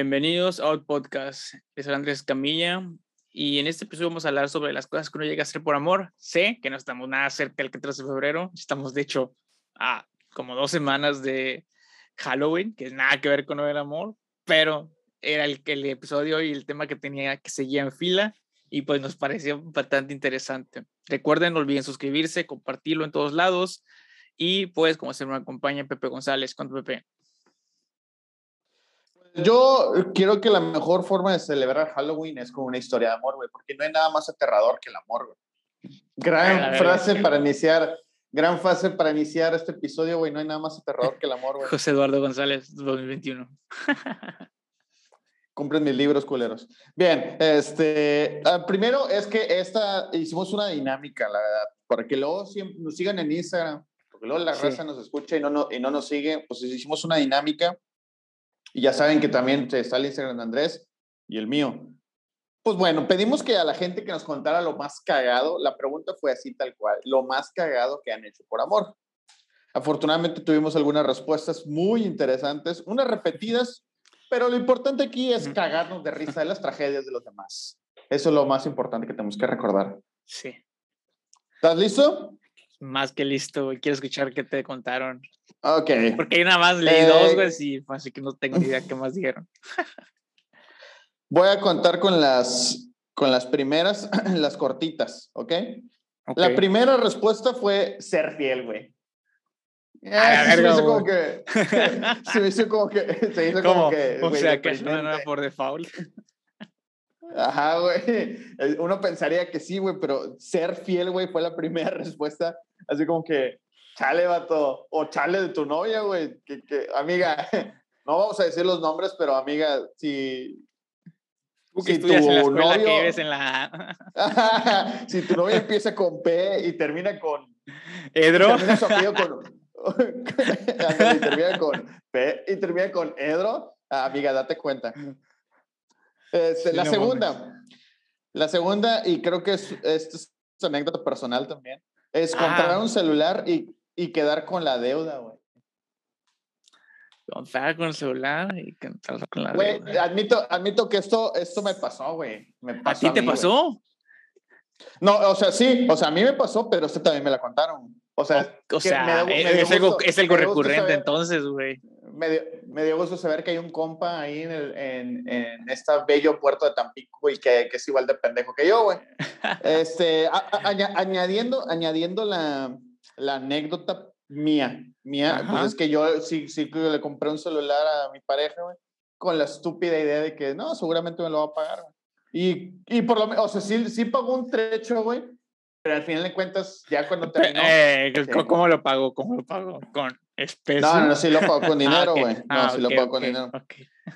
Bienvenidos a Out Podcast. Es Andrés Camilla y en este episodio vamos a hablar sobre las cosas que uno llega a hacer por amor. Sé que no estamos nada cerca del 14 de febrero, estamos de hecho a como dos semanas de Halloween, que es nada que ver con el amor, pero era el, el episodio y el tema que tenía que seguía en fila y pues nos pareció bastante interesante. Recuerden, no olviden suscribirse, compartirlo en todos lados y pues como se me acompaña Pepe González. ¿Cuánto Pepe? Yo quiero que la mejor forma de celebrar Halloween es con una historia de amor, güey, porque no hay nada más aterrador que el amor, güey. Gran frase para iniciar, gran frase para iniciar este episodio, güey, no hay nada más aterrador que el amor, güey. José Eduardo González, 2021. Compren mis libros, culeros. Bien, este, uh, primero es que esta, hicimos una dinámica, la verdad, para que luego nos sigan en Instagram, porque luego la sí. raza nos escucha y no, no, y no nos sigue, pues hicimos una dinámica y ya saben que también está el Instagram de Andrés y el mío. Pues bueno, pedimos que a la gente que nos contara lo más cagado, la pregunta fue así tal cual, lo más cagado que han hecho por amor. Afortunadamente tuvimos algunas respuestas muy interesantes, unas repetidas, pero lo importante aquí es cagarnos de risa de las tragedias de los demás. Eso es lo más importante que tenemos que recordar. Sí. ¿Estás listo? Más que listo, güey. Quiero escuchar qué te contaron. Ok. Porque yo nada más leí eh, dos, güey, y así que no tengo ni idea qué más dijeron. Voy a contar con las, con las primeras, las cortitas, ¿ok? okay. La primera respuesta fue ser fiel, güey. Ah, se me hizo como que. se me hizo como que. Se hizo como que. O sea, que no era por default. Ajá, güey. Uno pensaría que sí, güey, pero ser fiel, güey, fue la primera respuesta. Así como que, chale, vato. O chale de tu novia, güey. Que, que, amiga, no vamos a decir los nombres, pero amiga, si. Tú que si estudias tu en la escuela novio, que vives en la. si tu novia empieza con P y termina con. Edro. Termina su apellido con. y termina con P y termina con Edro. Amiga, date cuenta. Este, sí, la no segunda, mames. la segunda, y creo que es, esto es anécdota personal también, es comprar ah. un celular y, y, quedar con la deuda, güey. Contar con el celular y contar con la wey, deuda. Admito, admito que esto, esto me pasó, güey. ¿A ti te a mí, pasó? No, o sea, sí, o sea, a mí me pasó, pero usted también me la contaron. O sea, o, o sea me, me es, algo, es, algo, recurrente saber, entonces, güey. Me dio, me dio, gusto saber que hay un compa ahí en, el, en, en este bello puerto de Tampico y que, que es igual de pendejo que yo, güey. este, a, a, añadiendo, añadiendo la, la anécdota mía, mía, pues es que yo sí, sí le compré un celular a mi pareja, güey, con la estúpida idea de que no, seguramente me lo va a pagar, güey. Y, y por lo menos, o sea, sí, sí pagó un trecho, güey, pero al final de cuentas, ya cuando terminó. Eh, ¿Cómo lo pagó? ¿Cómo lo pagó? ¿Con especies? No, no, sí lo pagó con dinero, güey. ah, okay. No, ah, sí okay, lo pagó con dinero.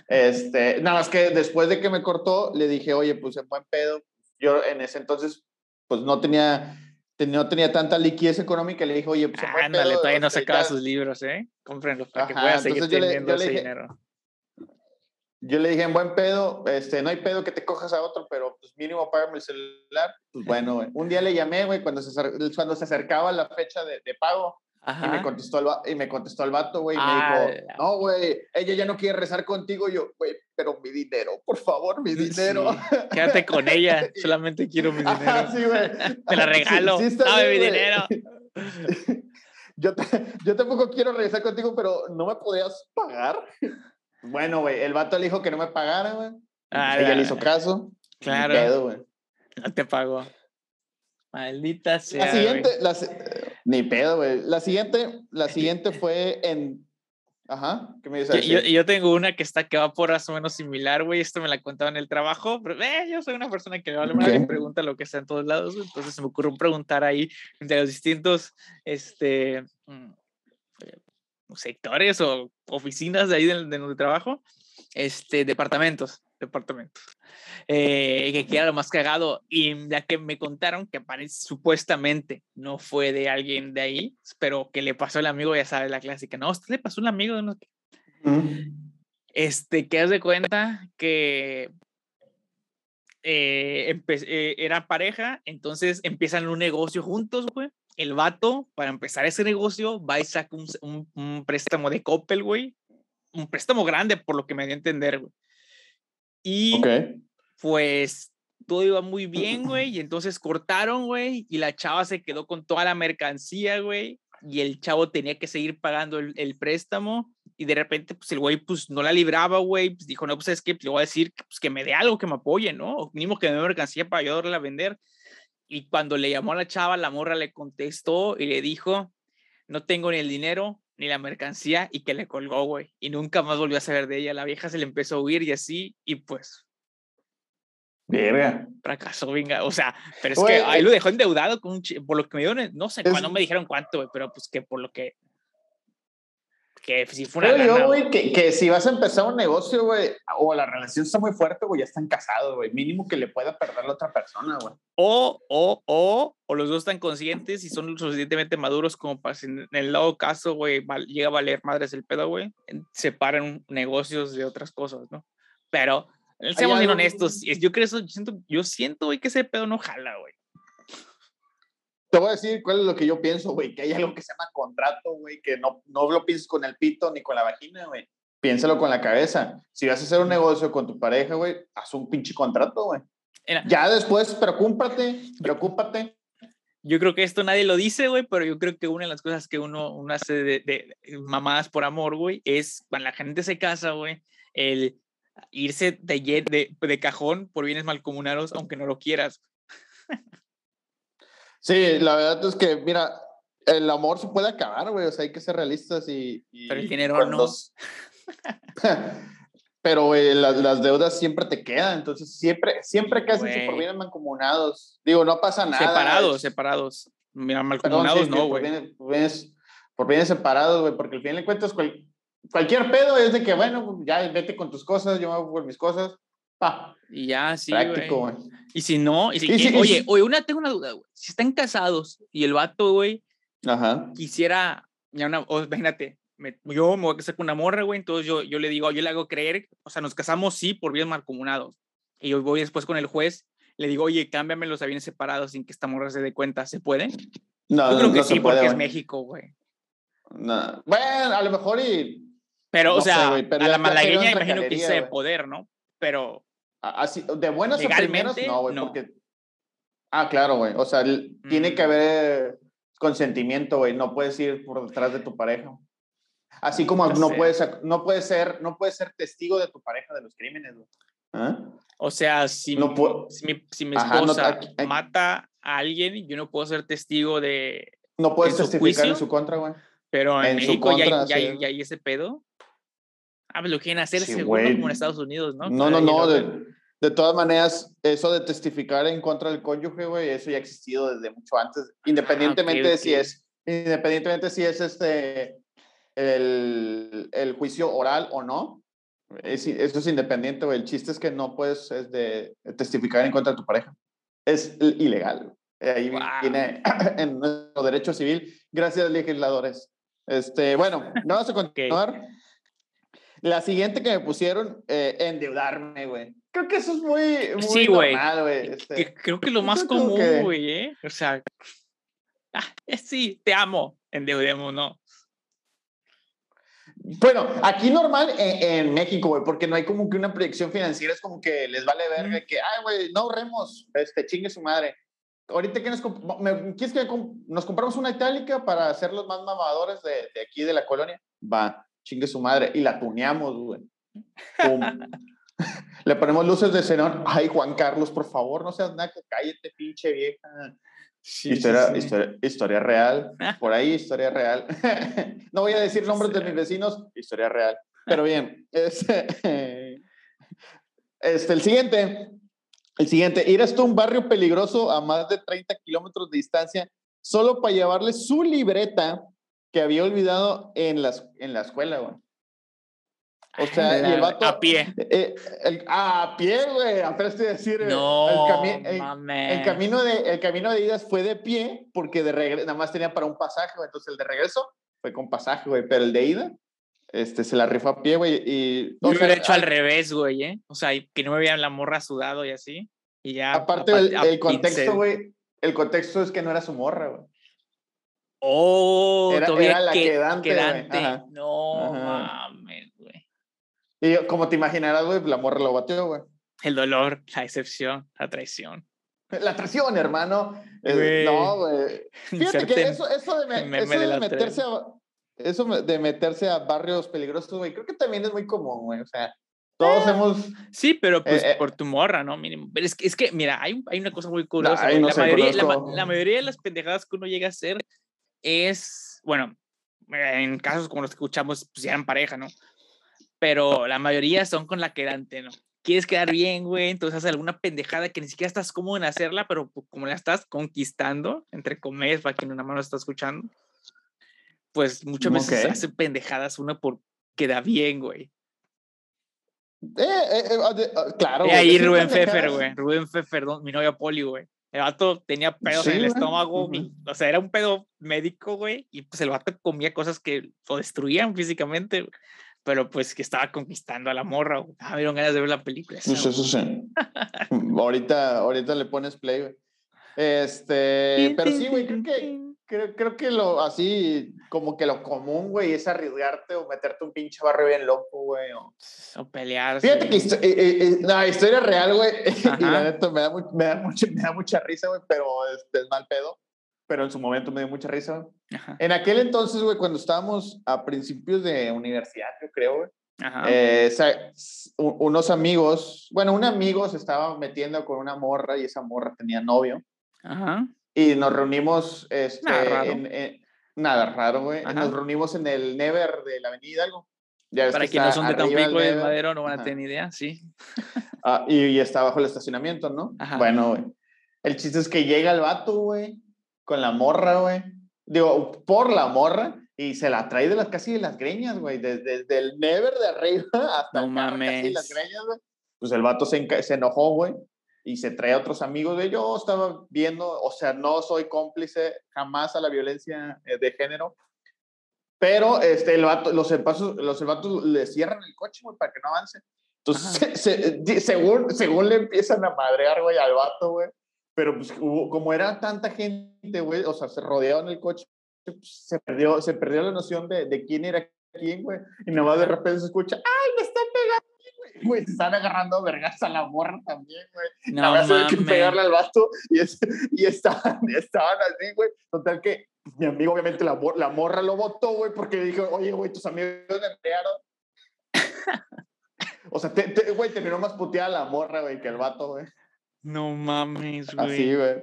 Este, nada más que después de que me cortó, le dije, oye, pues en buen pedo. Yo en ese entonces, pues no tenía, no tenía tanta liquidez económica. Le dije, oye, pues en buen Ándale, pedo. todavía no sacaba ya... sus libros, ¿eh? Cómprenlos para Ajá, que pueda seguir teniendo le, ese dije, dinero. Yo le dije, en buen pedo, este, no hay pedo que te cojas a otro, pero pues mínimo págame el celular. Pues bueno, güey. Un día le llamé, güey, cuando se, cuando se acercaba la fecha de, de pago. Ajá. Y me contestó el, y me contestó el vato, güey, y ah, me dijo, no, güey, ella ya no quiere rezar contigo. Y yo, güey, pero mi dinero, por favor, mi dinero. Sí. Quédate con ella, solamente quiero mi dinero. Ajá, sí, güey. Te la regalo, sí, sí dame bien, mi dinero. yo, yo tampoco quiero regresar contigo, pero ¿no me podías pagar? Bueno, güey, el vato le dijo que no me pagara, güey. Ah, Ella le hizo caso. Claro. Pedo. No te pagó. Maldita sea. La siguiente, la, ni pedo, güey. La siguiente, la siguiente fue en. Ajá, ¿qué me dices? Yo, yo, tengo una que está que va por más o menos similar, güey. Esto me la contaba en el trabajo. Pero eh, yo soy una persona que vale okay. pregunta lo que está en todos lados. Entonces se me ocurrió preguntar ahí entre los distintos este, mm, sectores o oficinas de ahí de, de donde trabajo, este, departamentos, departamentos, eh, que queda lo más cagado. Y ya que me contaron que parece supuestamente no fue de alguien de ahí, pero que le pasó el amigo, ya sabe la clásica, no, usted le pasó un amigo de uno que... Mm. Este, que de cuenta que eh, eh, era pareja, entonces empiezan un negocio juntos, güey el vato, para empezar ese negocio, va y saca un, un, un préstamo de Coppel, güey. Un préstamo grande, por lo que me dio a entender, güey. Y pues todo iba muy bien, güey, y entonces cortaron, güey, y la chava se quedó con toda la mercancía, güey, y el chavo tenía que seguir pagando el, el préstamo, y de repente, pues el güey, pues no la libraba, güey, pues dijo, no, pues es que le voy a decir pues, que me dé algo, que me apoye, ¿no? O mínimo que me dé mercancía para ayudarle a vender. Y cuando le llamó a la chava, la morra le contestó y le dijo, no tengo ni el dinero ni la mercancía, y que le colgó, güey, y nunca más volvió a saber de ella. La vieja se le empezó a huir y así, y pues Verga. Fracasó, venga. O sea, pero es que ahí lo dejó endeudado con un por lo que me dieron, no sé, cuándo me dijeron cuánto, pero pues que por lo que. Que si fue una. yo, güey, que, que, si vas a empezar un negocio, güey, o la relación está muy fuerte, güey, ya están casados, güey. Mínimo que le pueda perder a la otra persona, güey. O, o, o, o los dos están conscientes y son lo suficientemente maduros como para, si en el lado caso, güey, llega a valer madres el pedo, güey, separan negocios de otras cosas, ¿no? Pero Seamos bien honestos. Yo creo eso, yo siento, yo siento, güey, que ese pedo no jala, güey. Te voy a decir cuál es lo que yo pienso, güey, que hay algo que se llama contrato, güey, que no, no lo pienses con el pito ni con la vagina, güey. Piénsalo con la cabeza. Si vas a hacer un negocio con tu pareja, güey, haz un pinche contrato, güey. Ya después, preocúpate, preocúpate. Yo creo que esto nadie lo dice, güey, pero yo creo que una de las cosas que uno, uno hace de, de mamadas por amor, güey, es cuando la gente se casa, güey, el irse de, de, de cajón por bienes malcomunados, aunque no lo quieras. Sí, la verdad es que, mira, el amor se puede acabar, güey, o sea, hay que ser realistas y... Pero el dinero no. Pero las, deudas siempre te quedan, entonces siempre, siempre que haces por bienes mancomunados, digo, no pasa nada. Separados, separados. Mira, malcomunados no, güey. Por, por, bienes, separados, güey, porque al final de cuentas, cualquier pedo es de que, bueno, ya vete con tus cosas, yo me voy por mis cosas. Y ya, sí, Práctico, güey. Y si no, y si, oye, oye, una, tengo una duda, güey. Si están casados y el vato, güey, quisiera, ya una, imagínate, yo me voy a casar con una morra, güey, entonces yo, yo le digo, yo le hago creer, o sea, nos casamos sí por bienes malcomunados. Y yo voy después con el juez, le digo, oye, cámbiame los aviones separados sin que esta morra se dé cuenta, ¿se puede? No, yo creo que sí, porque es México, güey. No. Bueno, a lo mejor y pero, o sea, a la malagueña imagino que hice poder, ¿no? Pero. Así, de buenas a primeras, no, güey, porque. Ah, claro, güey. O sea, tiene que mm. haber consentimiento, güey. No puedes ir por detrás de tu pareja. Así como no, puedes, no, puedes ser, no puedes ser testigo de tu pareja de los crímenes, güey. ¿Ah? O sea, si, no si, mi, si mi esposa mata a alguien, yo no puedo ser testigo de. No puedes testificar en su contra, güey. Pero en, México ya, ya, ya, hay ese pedo. Ah, pues lo quieren hacer seguro como en Estados Unidos, ¿no? No, no, no. De, de, todas maneras, eso de testificar en contra del cónyuge, güey, eso ya ha existido desde mucho antes, independientemente de si es, independientemente si es este, el, el juicio oral o no. Es, eso es independiente, güey. El chiste es que no puedes es de, testificar en contra de tu pareja. Es ilegal. Ahí viene en nuestro derecho civil. Gracias, legisladores. Este, bueno, vamos a continuar. La siguiente que me pusieron, eh, endeudarme, güey. Creo que eso es muy, muy sí, normal, güey. Este, creo que lo más común, güey, ¿eh? O sea, ah, sí, te amo, endeudemos, ¿no? Bueno, aquí normal en, México, güey, porque no hay como que una proyección financiera, es como que les vale ver que, ay, güey, no ahorremos, este, chingue su madre. Ahorita que nos, ¿quieres que nos compramos una itálica para ser los más mamadores de, de aquí de la colonia? Va chingue su madre, y la tuneamos, güey. Le ponemos luces de xenón. Ay, Juan Carlos, por favor, no seas naco, cállate, pinche vieja. historia, Historia, real, por ahí historia real. no voy a decir nombres de mis vecinos, historia real. Pero bien, este, este, el siguiente, el siguiente, ir hasta un barrio peligroso a más de 30 kilómetros de distancia solo para llevarle su libreta que había olvidado en, las, en la escuela, güey. O sea, y el vato, a pie. Eh, el, a pie, güey. Apenas te decir. Eh, no, el, el, camino de, el camino de idas fue de pie porque de regreso nada más tenía para un pasaje, güey. Entonces el de regreso fue con pasaje, güey. Pero el de ida, este, se la rifó a pie, güey. Y, Yo hubiera hecho al revés, güey, ¿eh? O sea, que no me vean la morra sudado y así. Y ya. Aparte, el, contexto, güey. El contexto es que no era su morra, güey. Oh, era, era la quedante. quedante. No mames, güey. Y como te imaginarás, güey, la morra lo batió, güey. El dolor, la decepción, la traición. La traición, hermano. no, güey. Fíjate que eso, eso de, meterse a, eso de meterse a barrios peligrosos, güey, creo que también es muy común, güey. O sea, todos eh, hemos. Sí, pero pues eh, eh. por tu morra, ¿no? Mínimo. Pero es que, es que mira, hay, hay una cosa muy curiosa. la, mayoría, la, mayoría de las pendejadas que uno llega a hacer es, bueno, en casos como los que escuchamos, pues ya eran pareja, ¿no? Pero la mayoría son con la quedante, ¿no? Quieres quedar bien, güey, entonces haces alguna pendejada que ni siquiera estás cómodo en hacerla, pero pues, como la estás conquistando, entre comillas, para quien una mano está escuchando, pues muchas veces hace pendejadas una por queda bien, güey. Eh, eh, eh ah, ah, claro. Y ahí Rubén Pfeffer, güey. Rubén Pfeffer, mi novia Poli, güey. El vato tenía pedos en el estómago, o sea, era un pedo médico, güey, y pues el vato comía cosas que lo destruían físicamente, pero pues que estaba conquistando a la morra, güey. Ah, me dieron ganas de ver la película. Eso, eso sí. ahorita, ahorita le pones play, güey. Este, pero sí, güey, creo que Creo, creo que lo así, como que lo común, güey, es arriesgarte o meterte un pinche barrio bien loco, güey. O, o pelear. Fíjate que eh, eh, eh, la historia real, güey, y la neta me da, me da, mucha, me da mucha risa, güey, pero este, es mal pedo. Pero en su momento me dio mucha risa. En aquel entonces, güey, cuando estábamos a principios de universidad, yo creo, güey. Eh, unos amigos, bueno, un amigo se estaba metiendo con una morra y esa morra tenía novio. Ajá. Y nos reunimos, este, nada raro, en, nada raro güey. Nos reunimos en el Never de la Avenida Hidalgo. Ya Para que no son de Tampico y de Madero no van a tener idea, sí. Ah, y, está bajo el estacionamiento, ¿no? Bueno, güey. El chiste es que llega el vato, güey, con la morra, güey. Digo, por la morra y se la trae de las casi de las greñas, güey. Desde, el Never de arriba hasta no mames. las greñas, güey. Pues el vato se, se enojó, güey y se trae a otros amigos de yo estaba viendo, o sea, no soy cómplice jamás a la violencia eh, de género, pero este, el los, vatos, los vatos le cierran el coche, güey, para que no avance. Entonces, según, según le empiezan a madrear, güey, al vato, güey, pero pues como era tanta gente, güey, o sea, se rodearon el coche, pues, se, perdió, se perdió la noción de, de quién era quién, güey, y nada más de repente se escucha, ¡ay, me están pegando! Güey, se están agarrando vergas a la morra también, güey. No, mames. que pegarle al vato y, y estaban, estaban así, güey. Total que mi amigo, obviamente, la, la morra lo votó, güey, porque dijo, oye, güey, tus amigos me emplearon. o sea, güey, terminó más puteada la morra, güey, que el vato, güey. No mames, güey. Así, güey.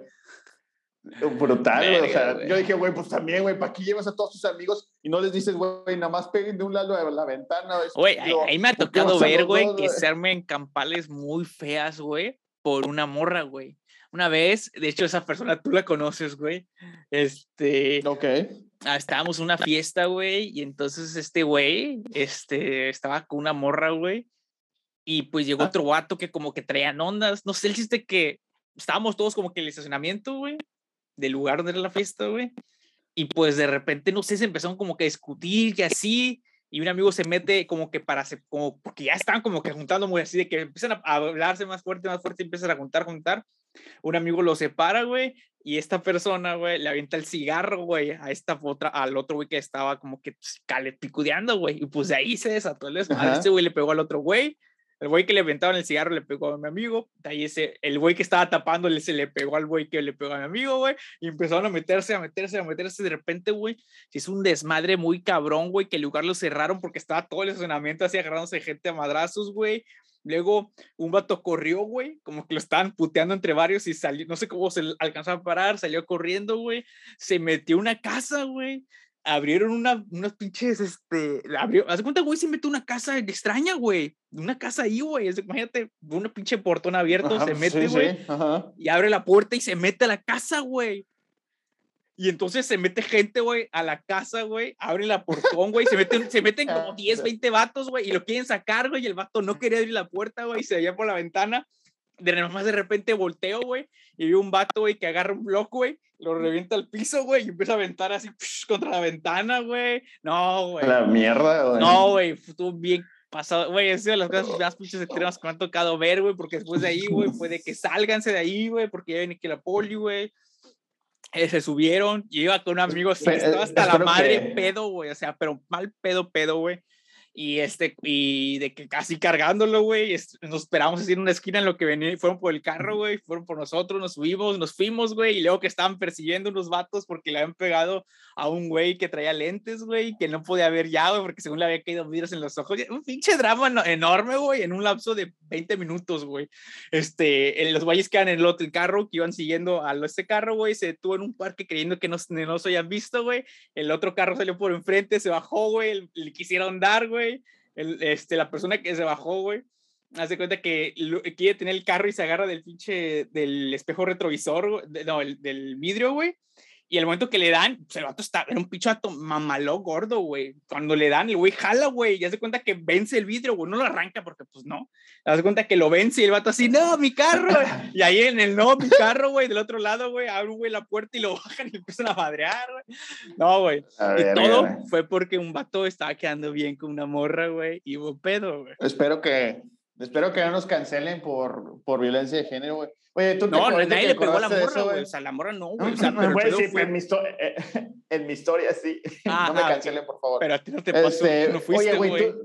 Brutal, güey. O sea, yo dije, güey, pues también, güey, ¿para qué llevas a todos tus amigos y no les dices, güey, nada más peguen de un lado de la ventana? Güey, ahí, me ha tocado ver, güey, que se armen campales muy feas, güey, por una morra, güey. Una vez, de hecho, esa persona tú la conoces, güey. Este. Ok. Ah, estábamos en una fiesta, güey, y entonces este güey, este, estaba con una morra, güey, y pues llegó ah. otro vato que como que traían ondas. No sé, el chiste que estábamos todos como que en el estacionamiento, güey, del lugar donde era la fiesta, güey. Y pues de repente, no sé, se empezaron como que a discutir y así. Y un amigo se mete como que para, como, porque ya estaban como que juntando muy así, de que empiezan a, hablarse más fuerte, más fuerte, y empiezan a juntar, juntar. Un amigo lo separa, güey, y esta persona, güey, le avienta el cigarro, güey, a esta otra, al otro güey que estaba como que pues, picudeando, güey. Y pues de ahí se desató el desmadre. Este güey le pegó al otro güey, el güey que le aventaban el cigarro le pegó a mi amigo. Ahí ese, el güey que estaba tapándole se le pegó al güey que le pegó a mi amigo, güey. Y empezaron a meterse, a meterse, a meterse. De repente, güey, se hizo un desmadre muy cabrón, güey, que el lugar lo cerraron porque estaba todo el estacionamiento así agarrándose gente a madrazos, güey. Luego un vato corrió, güey, como que lo estaban puteando entre varios y salió, no sé cómo se alcanzó a parar, salió corriendo, güey. Se metió una casa, güey abrieron una, unas pinches, este, abrió, haz cuenta, güey, se mete una casa extraña, güey, una casa ahí, güey, imagínate, una pinche portón abierto, se mete, güey, y abre la puerta y se mete a la casa, güey. Y entonces se mete gente, güey, a la casa, güey, abre la portón, güey, se meten, se meten como 10, 20 vatos, güey, y lo quieren sacar, güey, y el vato no quería abrir la puerta, güey, y se veía por la ventana. De más de repente volteo, güey, y vi un vato, güey, que agarra un bloque, güey, lo revienta al piso, güey, y empieza a aventar así contra la ventana, güey. No, güey. La mierda, güey. No, güey, estuvo bien pasado, güey, es de las cosas más pinches extremas que me han tocado ver, güey, porque después de ahí, güey, puede que salganse de ahí, güey, porque ya viene que la poli, güey. Eh, se subieron y iba con un amigo así, estaba hasta la madre pedo, güey, o sea, pero mal pedo, pedo, güey. Y este, y de que casi cargándolo, güey, nos esperamos así en una esquina en lo que venían, fueron por el carro, güey, fueron por nosotros, nos subimos, nos fuimos, güey, y luego que estaban persiguiendo unos vatos porque le habían pegado a un güey que traía lentes, güey, que no podía ver ya, güey, porque según le había caído vidrios en los ojos, un pinche drama enorme, güey, en un lapso de 20 minutos, güey. Este, en los güeyes que en el otro carro, que iban siguiendo a este carro, güey, se detuvo en un parque creyendo que no, no se habían visto, güey, el otro carro salió por enfrente, se bajó, güey, le quisieron dar, güey, el, este, la persona que se bajó, güey, hace cuenta que quiere tener el carro y se agarra del pinche, del espejo retrovisor, no, el, del vidrio, güey, y el momento que le dan, pues el vato está, era un pichato mamaló gordo, güey. Cuando le dan, el güey jala, güey, y hace cuenta que vence el vidrio, güey. No lo arranca porque, pues no. Hace cuenta que lo vence y el vato así, no, mi carro. y ahí en el no, mi carro, güey, del otro lado, güey, abre, güey, la puerta y lo bajan y empiezan a madrear, güey. No, güey. Y todo fue porque un vato estaba quedando bien con una morra, güey, y hubo pedo, güey. Espero que, espero que no nos cancelen por, por violencia de género, güey. Oye, tú te No, nadie le pegó a la morra, güey. O sea, la morra no, güey. O sea, pero sí, en, mi eh, en mi historia sí. no me cancelen, por favor. Pero a ti no te pasó, este, no fuiste, güey.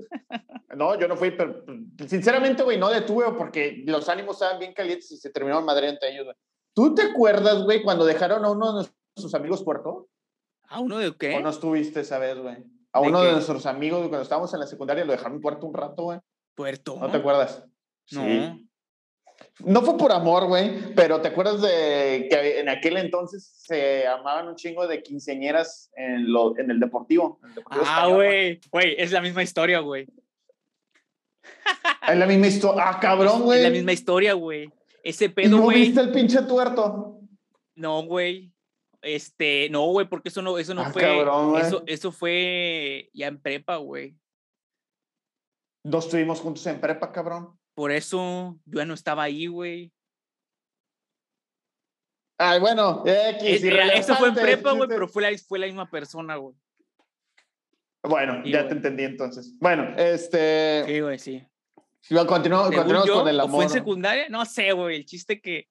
No, yo no fui, pero sinceramente, güey, no detuve porque los ánimos estaban bien calientes y se terminaron madre entre ellos, güey. ¿Tú te acuerdas, güey, cuando dejaron a uno de nuestros amigos puerto? ¿A uno de qué? ¿O no estuviste esa vez, güey? A uno de nuestros amigos, cuando estábamos en la secundaria, lo dejaron puerto un rato, güey. ¿Puerto? ¿No te acuerdas? No. Sí. No fue por amor, güey, pero ¿te acuerdas de que en aquel entonces se amaban un chingo de quinceañeras en, lo, en el deportivo? ah, güey, güey, es la misma historia, güey. Es la misma historia. Ah, cabrón, güey. Es la misma historia, güey. Ese pedo, güey. ¿No viste el pinche tuerto? No, güey. Este, no, güey, porque eso no, eso no ah, fue. Cabrón, eso, eso fue ya en prepa, güey. Dos estuvimos juntos en prepa, cabrón. Por eso yo no estaba ahí, güey. Ay, bueno, X, eso fue en prepa, güey, pero fue la, fue la misma persona, güey. Bueno, ya te entendí entonces. Bueno, este. Sí, güey, sí. Continuamos, continuamos con el amor. ¿Fue en secundaria? No sé, güey. El chiste que.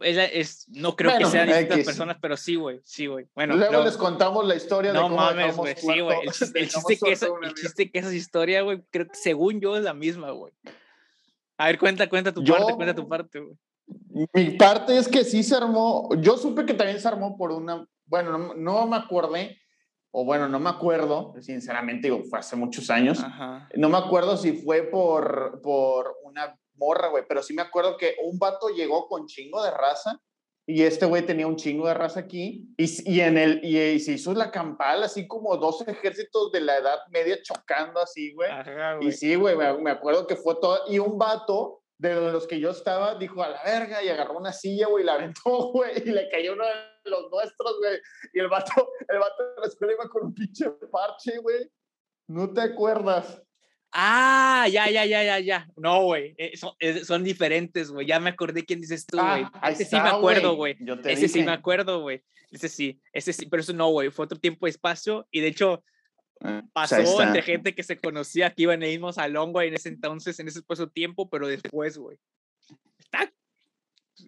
Es, es, no creo que sean distintas personas, pero sí, güey. Sí, güey. Bueno, Luego les contamos la historia no de cómo mames, güey. Sí, güey. El, chiste, que esa, el chiste que esa historia, güey, creo que según yo es la misma, güey. A ver, cuenta, cuenta tu parte, cuenta tu parte, güey. Mi parte es que sí se armó, yo supe que también se armó por una, bueno, no, me acordé, o bueno, no me acuerdo, sinceramente, digo, fue hace muchos años, no me acuerdo si fue por, por una morra, güey, pero sí me acuerdo que un vato llegó con chingo de raza y este güey tenía un chingo de raza aquí y, y en el y, se hizo la campal así como dos ejércitos de la edad media chocando así, güey. y sí, güey, me, acuerdo que fue todo y un vato de los que yo estaba dijo a la verga y agarró una silla, güey, y la aventó, güey, y le cayó uno de los nuestros, güey. Y el vato, el vato de la escuela iba con un pinche parche, güey. ¿No te acuerdas? Ah, ya, ya, ya, ya, ya. No, güey. Eh, son, diferentes, güey. Ya me acordé quién dices tú, güey. Ah, ese sí me acuerdo, güey. Ese sí me acuerdo, güey. Ese sí, ese sí. Pero eso no, güey. Fue otro tiempo espacio. Y de hecho, ah, pues pasó entre gente que se conocía que iban a irnos salón, güey, en ese entonces, en ese espacio tiempo, pero después, güey. Está.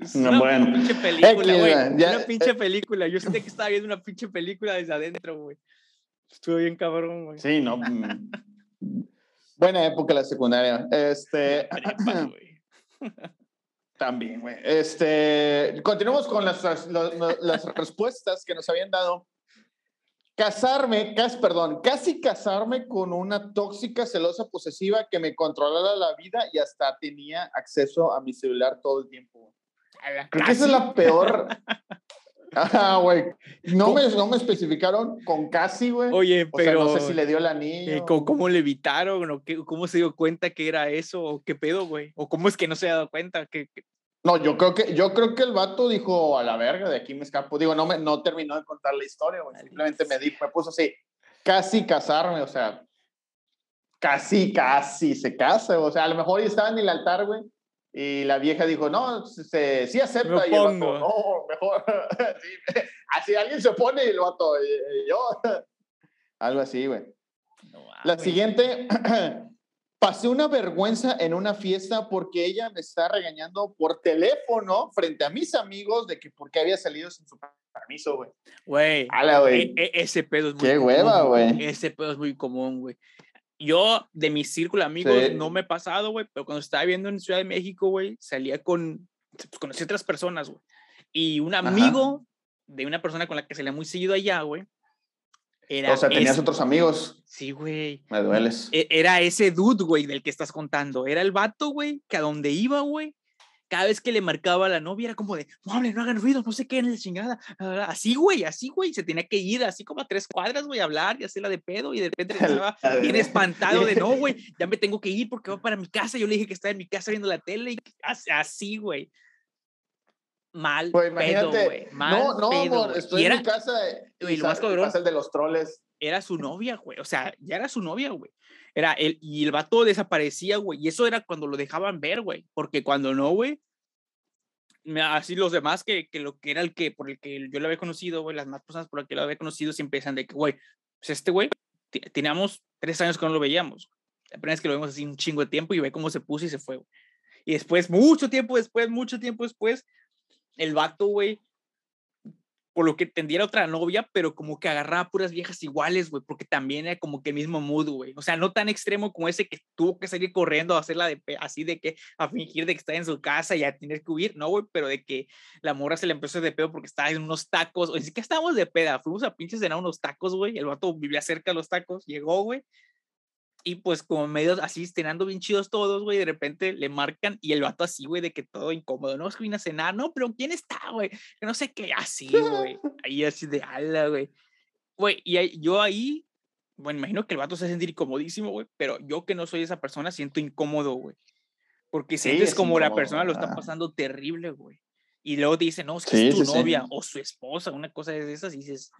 Es una bueno. pinche película, güey. Una pinche eh película. Yo sentí que estaba viendo una pinche película desde adentro, güey. Estuvo bien cabrón, güey. Sí, no. Buena época la secundaria. Este. También, güey. Este, continuamos con las, las, respuestas que nos habían dado. Casarme, casi, perdón, casi casarme con una tóxica, celosa, posesiva que me controlara la vida y hasta tenía acceso a mi celular todo el tiempo. Creo que esa es la peor, Ah, güey. No me, no me especificaron con casi, güey. Oye, pero. no sé si le dio el anillo. Eh, ¿cómo, le evitaron? ¿O qué, ¿Cómo se dio cuenta que era eso? ¿O qué pedo, güey? ¿O cómo es que no se ha dado cuenta? que No, yo creo que, yo creo que el vato dijo a la verga, de aquí me escapo. Digo, no, me, no terminó de contar la historia, güey. Simplemente me dijo, me puso así, casi casarme, o sea, casi, casi se casa, o sea, a lo mejor estaba en el altar, güey y la vieja dijo, no, se, sí acepta. y el no, mejor. así alguien se pone y el vato, yo. Algo así, güey. la siguiente, pasé una vergüenza en una fiesta porque ella me está regañando por teléfono frente a mis amigos de que porque había salido sin su permiso, güey. Güey. E, e, ese pedo es muy Qué hueva, güey. Ese pedo es muy común, güey. Yo de mi círculo de amigos no me he pasado, güey, pero cuando estaba viendo en Ciudad de México, güey, salía con, pues, conocí otras personas, güey. Y un amigo de una persona con la que salía muy seguido allá, güey. Era o sea, tenías otros amigos. Sí, güey. Me dueles. E, era ese dude, güey, del que estás contando. Era el vato, güey, que a donde iba, güey, cada vez que le marcaba a la novia era como de, no no hagan ruido, no sé qué, en la chingada. Así, güey, así, güey, se tenía que ir así como a tres cuadras, güey, a hablar y hacerla de pedo y de repente estaba bien espantado de, no, güey, ya me tengo que ir porque va para mi casa. Yo le dije que estaba en mi casa viendo la tele y así, güey. Mal pues pedo, güey. No, no, amor, estoy en mi casa y, lo más cabrón, el de los troles. Era su novia, güey, o sea, ya era su novia, güey. Era él, y el vato desaparecía, güey. Y eso era cuando lo dejaban ver, güey. Porque cuando no, güey, así los demás que, que, lo que era el que por el que yo lo había conocido, güey, las más personas por las que lo había conocido siempre decían de que, güey, pues este güey, teníamos tres años que no lo veíamos. La primera vez que lo vemos así un chingo de tiempo y ve cómo se puso y se fue, güey. Y después, mucho tiempo después, mucho tiempo después, el vato, güey, por lo que tendiera otra novia, pero como que agarraba puras viejas iguales, güey, porque también era como que el mismo mood, güey. O sea, no tan extremo como ese que tuvo que salir corriendo a hacerla de así de que a fingir de que está en su casa y a tener que huir, no, güey, pero de que la morra se le empezó de pedo porque estaba en unos tacos, o ni que estábamos de peda, fuimos a pinches cenar unos tacos, güey, el vato vivía cerca de los tacos, llegó, güey, y pues como medio así, estrenando bien chidos todos, güey, de repente le marcan y el vato así, güey, de que todo incómodo, no, es que vine a cenar, no, pero ¿quién está, güey? Que no sé qué, así, güey, ahí así de ala, güey. Güey, y yo ahí, bueno, imagino que el vato se va a sentir incomodísimo, güey, pero yo que no soy esa persona siento incómodo, güey. Porque sientes como la persona lo está pasando terrible, güey. Y luego te dice, no, es que es tu novia o su esposa, una cosa de esas, y dices,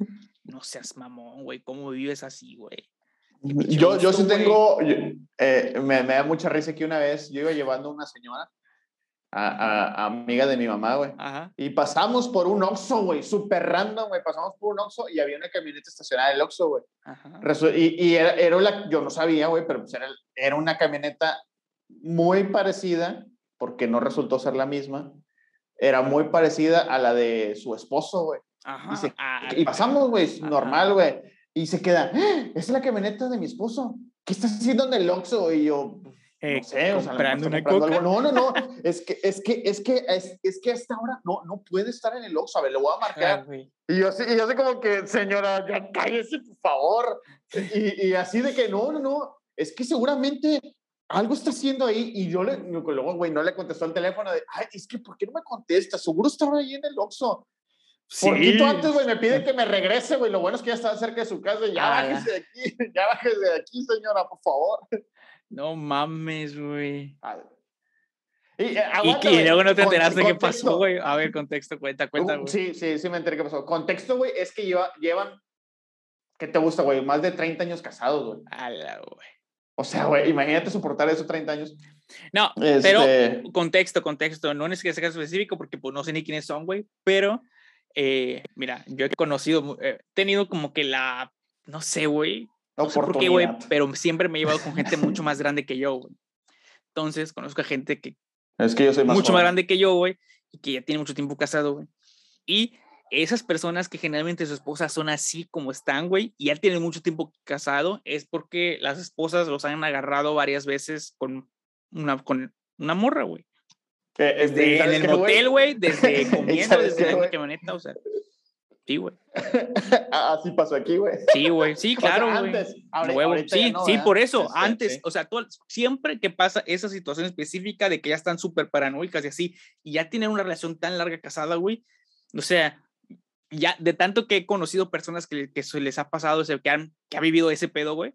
no seas mamón, güey, ¿cómo vives así, güey? Yo, yo sí tengo, eh, me, me, da mucha risa que una vez yo iba llevando a una señora, a, amiga de mi mamá, güey, y pasamos por un Oxxo, güey, súper random, güey, pasamos por un Oxxo y había una camioneta estacionada del Oxxo, güey. Y, y era, era, la, yo no sabía, güey, pero pues era, era una camioneta muy parecida, porque no resultó ser la misma, era muy parecida a la de su esposo, güey. Y, ah, y, pasamos, güey, normal, güey y se queda, ¡Ah! es la camioneta de mi esposo. ¿Qué estás haciendo en el Oxxo? Y yo, no eh, sé, o sea, comprando una coca. No, no, no, es que, es que, es que, es, es que hasta ahora no, no puede estar en el Oxxo, a ver, le voy a marcar. y yo así, y yo así como que, señora, ya cállese, por favor. Y, y así de que, no, no, no, es que seguramente algo está haciendo ahí y yo le, luego, güey, no le contestó el teléfono de, ay, es que, ¿por qué no me contesta? Seguro estaba ahí en el Oxxo. Sí. Poquito antes, güey, me pide que me regrese, güey. Lo bueno es que ya estaba cerca de su casa. Ya bájese de aquí, ya bájese de aquí, señora, por favor. No mames, güey. Y, eh, y, luego no te enteraste qué pasó, güey. A ver, contexto, cuenta, cuenta, güey. sí, sí, sí me enteré qué pasó. Contexto, güey, es que lleva, llevan, ¿qué te gusta, güey? Más de 30 años casados, güey. Ala, güey. O sea, güey, imagínate soportar eso 30 años. No, pero este contexto, contexto. No es que sea específico porque pues, no sé ni quiénes son, güey, pero eh, mira, yo he conocido, he eh, tenido como que la, no sé, güey, no sé por qué, güey, pero siempre me he llevado con gente mucho más grande que yo, güey. Entonces, conozco a gente que... Es que yo soy más Mucho más grande que yo, güey, y que ya tiene mucho tiempo casado, güey. Y esas personas que generalmente sus esposas son así como están, güey, y ya tienen mucho tiempo casado, es porque las esposas los han agarrado varias veces con una, con una morra, güey. Desde, en el motel, güey, desde comiendo, desde la camioneta, o sea. Sí, güey. Así pasó aquí, güey. Sí, güey. Sí, claro, güey. Sí, sí, por eso. Este, antes, o sea, siempre que pasa esa situación específica de que ya están súper paranoicas y así, y ya tienen una relación tan larga casada, güey. O sea, ya de tanto que he conocido personas que, que se les ha pasado, o sea, que han, que ha vivido ese pedo, güey.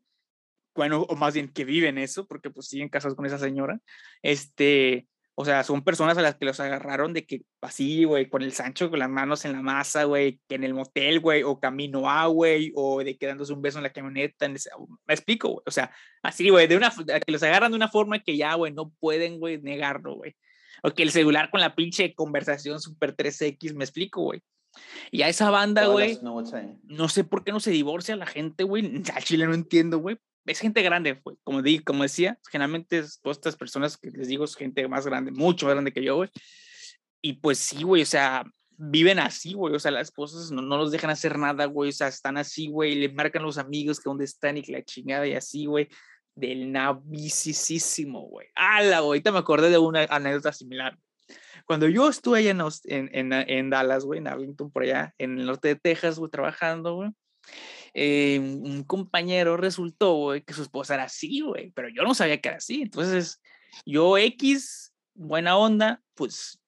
Bueno, o más bien que viven eso, porque pues siguen casados con esa señora. Este, o sea, son personas a las que los agarraron de que así, güey, con el Sancho con las manos en la masa, güey, que en el motel, güey, o camino a, güey, o de quedándose un beso en la camioneta. me explico, güey. O sea, así, güey, de una, que los agarran de una forma que ya, güey, no pueden, güey, negarlo, güey. O que el celular con la pinche conversación super 3X, me explico, güey. Y a esa banda, güey, no sé por qué no se divorcia la gente, güey. Al chile no entiendo, güey es gente grande, güey. Como, di, como decía, generalmente todas estas personas que les digo es gente más grande, mucho más grande que yo, güey. Y pues sí, güey, o sea, viven así, güey. O sea, las esposas no, no los dejan hacer nada, güey. O sea, están así, güey. Le marcan los amigos que dónde están y que la chingada y así, güey. del navisísimo, güey. ¡Hala, güey! Ahorita me acordé de una anécdota similar. Cuando yo estuve allá en, en, en, Dallas, güey, en Arlington, por allá, en el norte de Texas, güey, trabajando, güey, eh, un compañero resultó, güey, que su esposa era así, güey, pero yo no sabía que era así. Entonces, yo X, buena onda, pues,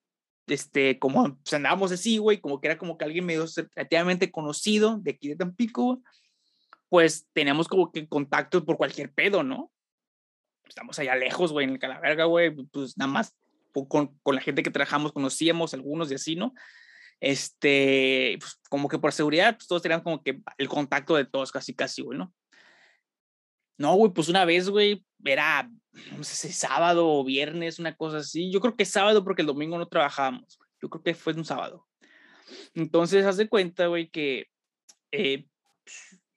este, como pues, andábamos así, güey, como que era como que alguien medio relativamente conocido de aquí de Tampico, pues teníamos como que contacto por cualquier pedo, ¿no? Estamos allá lejos, güey, en el Calaverga, güey, pues nada más con, con la gente que trabajamos conocíamos algunos y así, ¿no? Este, pues como que por seguridad, pues todos tenían como que el contacto de todos, casi, casi, güey, ¿no? No, güey, pues una vez, güey, era, no sé si sábado o viernes, una cosa así. Yo creo que sábado porque el domingo no trabajábamos. Yo creo que fue un sábado. Entonces, haz de cuenta, güey, que eh,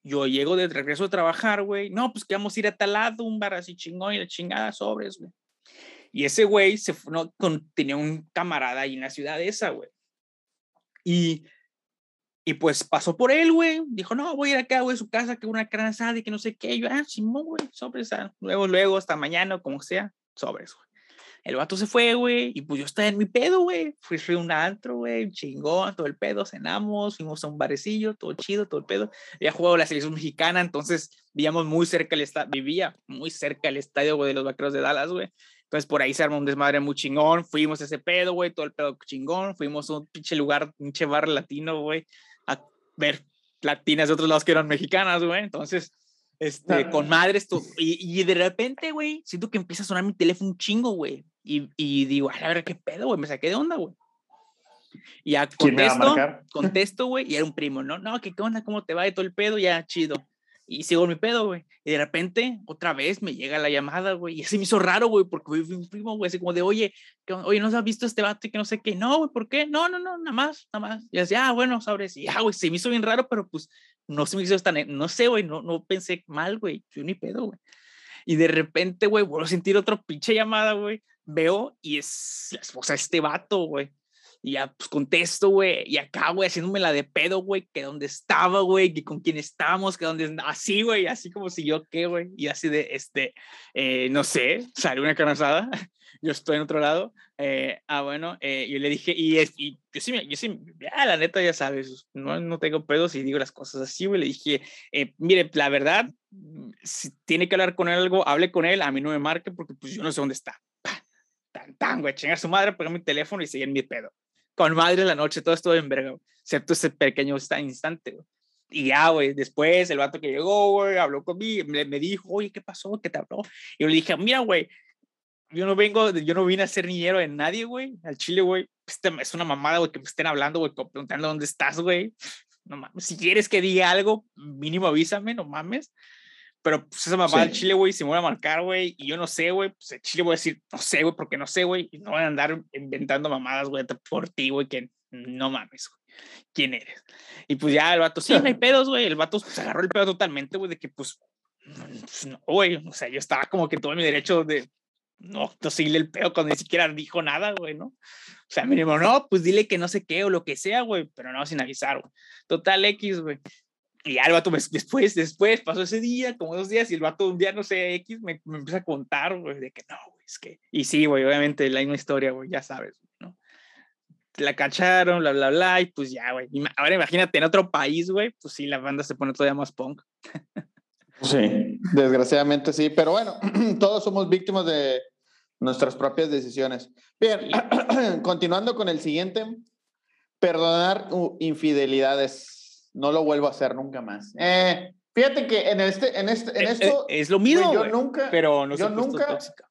yo llego de regreso a trabajar, güey. No, pues que vamos a ir a tal lado, un bar así chingón y la chingada sobres, güey. Y ese güey se fue, no, con, tenía un camarada ahí en la ciudad esa, güey. Y, y pues pasó por él, güey. Dijo, no, voy a ir acá, güey, a su casa, que una carne asada y que no sé qué. yo, ah, Simón, güey, sobres, ah, luego, luego, hasta mañana, como sea, sobres, güey. El vato se fue, güey, y pues yo estaba en mi pedo, güey. Fui, a un antro, güey, chingón, todo el pedo, cenamos, fuimos a un barecillo, todo chido, todo el pedo. Había jugado la selección mexicana, entonces vivíamos muy cerca del estadio, vivía muy cerca del estadio, güey, de los vaqueros de Dallas, güey. Entonces por ahí se armó un desmadre muy chingón, fuimos a ese pedo, güey, todo el pedo chingón, fuimos a un pinche lugar, pinche bar latino, güey, a ver latinas de otros lados que eran mexicanas, güey. Entonces, este, con madres, tú, y, y de repente, güey, siento que empieza a sonar mi teléfono un chingo, güey. Y, y digo, a ver, ¿qué pedo, güey? Me saqué de onda, güey. Y ya contesto, contesto, güey, y era un primo, ¿no? No, ¿qué onda? ¿Cómo te va? Y todo el pedo, ya, chido y sigo mi pedo, güey. Y de repente, otra vez me llega la llamada, güey. Y así me hizo raro, güey, porque fui un primo, güey, así como de, oye, oye, ¿no has visto este vato y que no sé qué? No, güey, ¿por qué? No, no, no, nada más, nada más. Y así, ah, bueno, sabes. Y ya, güey, se me hizo bien raro, pero pues no se me hizo tan, no sé, güey, no, no pensé mal, güey. Yo ni pedo, güey. Y de repente, güey, vuelvo a sentir otra pinche llamada, güey. Veo y es la esposa de este vato, güey. Y ya, pues contesto, güey. Y acá, güey, haciéndome la de pedo, güey, que dónde estaba, güey, que con quién estábamos, que dónde. Así, güey, así como si yo qué, güey. Y así de, este, eh, no sé, salió una canasada. yo estoy en otro lado. Eh, ah, bueno, eh, yo le dije, y, y yo sí, yo sí, ya, la neta, ya sabes, no, no tengo pedos y digo las cosas así, güey. Le dije, mire, la verdad, si tiene que hablar con él algo, hable con él, a mí no me marque porque pues yo no sé dónde está. Tan, tan, güey, chingar su madre, pegar mi teléfono y seguir en mi pedo con madre en la noche, todo estuvo en verga, excepto ese pequeño instante, Y ya, güey, después el vato que llegó, güey, habló conmigo, me, me dijo, oye, ¿qué pasó? ¿Qué te habló? Y yo le dije, mira, güey, yo no vengo, yo no vine a ser niñero de nadie, güey. Al chile, güey, este, es una mamada, güey, que me estén hablando, güey, preguntando dónde estás, güey. No mames, si quieres que diga algo, mínimo avísame, no mames. Pero pues esa mamada del Chile, güey, se me voy a marcar, güey, y yo no sé, güey, pues el Chile voy a decir, no sé, güey, porque no sé, güey, y no voy a andar inventando mamadas, güey, por ti, güey, que no mames, güey. ¿Quién eres? Y pues ya el vato, sí, no hay pedos, güey. El vato se agarró el pedo totalmente, güey, de que pues, pues, no, güey. O sea, yo estaba como que todo mi derecho de no, no seguirle el pedo cuando ni siquiera dijo nada, güey, ¿no? O sea, mínimo, no, pues dile que no sé qué o lo que sea, güey, pero no sin avisar, güey. Total X, güey. Y ya el vato después, después pasó ese día, como dos días, y el vato un día, no sé, X, me, me empieza a contar, güey, de que no, güey, es que... Y sí, güey, obviamente la misma historia, güey, ya sabes, ¿no? La cacharon, bla, bla, bla, y pues ya, güey. Ahora imagínate en otro país, güey, pues sí, la banda se pone todavía más punk. Sí, desgraciadamente sí, pero bueno, todos somos víctimas de nuestras propias decisiones. Bien, continuando con el siguiente, perdonar infidelidades no lo vuelvo a hacer nunca más. Eh, fíjate que en, este, en, este, en eh, esto... Eh, es, lo mismo, yo nunca... Pero no yo nunca... Tóxica.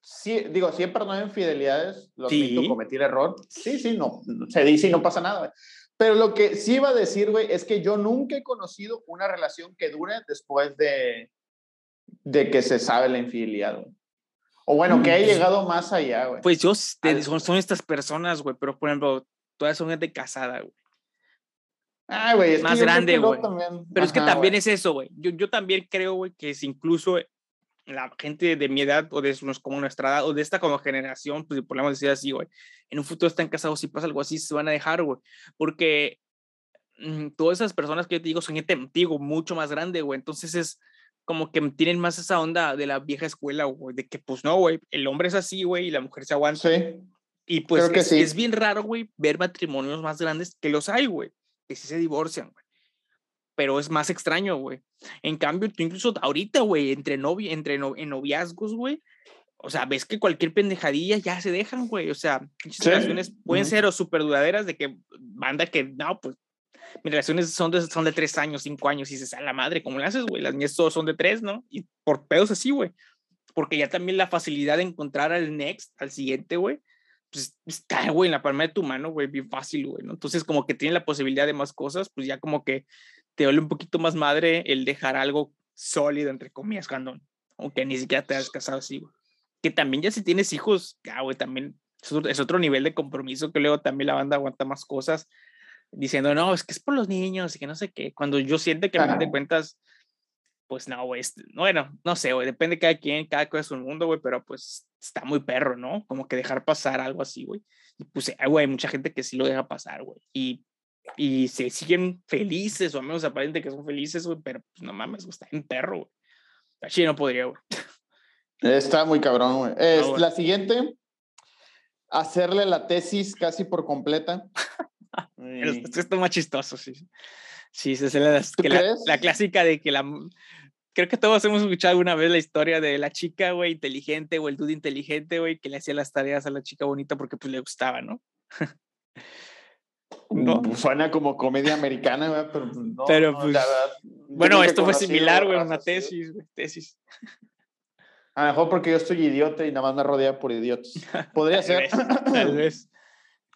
Sí, digo, siempre no infidelidades, lo sí. cometer error. Sí, sí, no, se dice y no pasa nada. Pero lo que sí iba a decir, güey, es que yo nunca he conocido una relación que dure después de, de que se sabe la infidelidad, güey. O bueno, que haya mm. llegado más allá, güey. Pues yo, son, son estas personas, güey, pero por ejemplo, todas son gente casada, güey. Ah, güey, es más grande, güey. Pero es que también es eso, güey. Yo, yo también creo, güey, que es incluso la gente de mi edad o de como nuestra edad o de esta como generación, pues podemos decir así, güey, en un futuro están casados, si pasa algo así, se van a dejar, güey. Porque mm, todas esas personas que yo te digo son gente, digo, mucho más grande, güey. Entonces es, como que tienen más esa onda de la vieja escuela, güey, de que pues no, güey, el hombre es así, güey, y la mujer se aguanta. Sí. Y pues que es, sí. es bien raro, güey, ver matrimonios más grandes que los hay, güey, que sí se divorcian, güey. Pero es más extraño, güey. En cambio, tú incluso ahorita, güey, entre novia, entre no- en noviazgos, güey, o sea, ves que cualquier pendejadilla ya se dejan, güey. O sea, Sí. relaciones pueden Ujú. ser o súper duraderas de que banda que, no, pues, mis relaciones son de, son de tres años, cinco años, y dices, a la madre, ¿cómo le haces, güey? Las mías todos son de tres, ¿no? Y por pedos así, güey. Porque ya también la facilidad de encontrar al next, al siguiente, güey, pues está, güey, en la palma de tu mano, güey, bien fácil, güey, ¿no? Entonces, como que tiene la posibilidad de más cosas, pues ya como que te duele un poquito más madre el dejar algo sólido, entre comillas, cuando, aunque ni siquiera te has casado así, güey. Que también ya si tienes hijos, ya, güey, también es otro, es otro nivel de compromiso que luego también la banda aguanta más cosas diciendo, no, es que es por los niños y que no sé qué. Cuando yo siento que a fin de cuentas, pues no, güey, este, bueno, no sé, güey, depende de cada quien, cada cosa es un mundo, güey, pero pues está muy perro, ¿no? Como que dejar pasar algo así, güey. Y pues, eh, güey, hay mucha gente que sí lo deja pasar, güey. Y, y se siguen felices, o al menos aparente que son felices, güey, pero pues no mames, güey, está en perro, güey. Así no podría, güey. Está muy cabrón, güey. Es, bueno. La siguiente, hacerle la tesis casi por completa. Esto está más chistoso, sí. Sí, esa es la, ¿Tú que la, la clásica de que la... Creo que todos hemos escuchado alguna vez la historia de la chica, güey, inteligente, o el dude inteligente, güey, que le hacía las tareas a la chica bonita porque pues le gustaba, ¿no? ¿No? Mm, Suena como comedia americana, güey, pero pues, no. Pero, no, pues, la verdad, Bueno, esto fue similar, güey, una así. tesis, güey, tesis. A lo mejor porque yo estoy idiota y nada más me rodea por idiotas. Podría Tal ser. vez, Tal vez.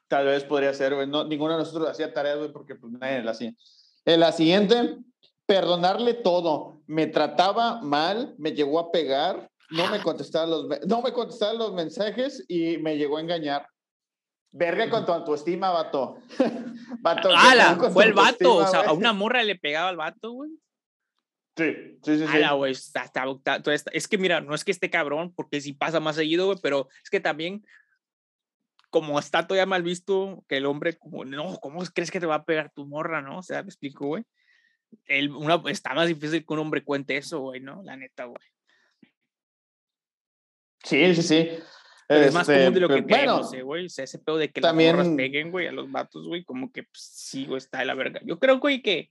Tal vez podría ser, güey. No, ninguno de nosotros hacía tareas, güey, porque pues nadie la hacía. En la siguiente, perdonarle todo. Me trataba mal, me llegó a pegar, no me contestaba los, no me contestaba los mensajes y me llegó a engañar. Verga con tu autoestima, vato. vato ¿qué ¡Hala! Fue el vato, o sea, a una morra le pegaba al vato, güey. Sí, sí, sí. sí. ¡Hala, güey! está- está- Es que mira, no es que esté cabrón, porque sí pasa más seguido, güey, pero es que también, como está todavía mal visto, que el hombre, como, no, ¿cómo crees que te va a pegar tu morra, no? O sea, me explico, güey. El, una, está más difícil que un hombre cuente eso, güey, ¿no? La neta, güey. Sí, sí, sí. Pero es más Este, común de lo que pero, bueno, creemos, eh, güey. O sea, ese pedo de que las morras peguen, güey, a los vatos, güey, como que pues, sí, güey, está de la verga. Yo creo, güey, que,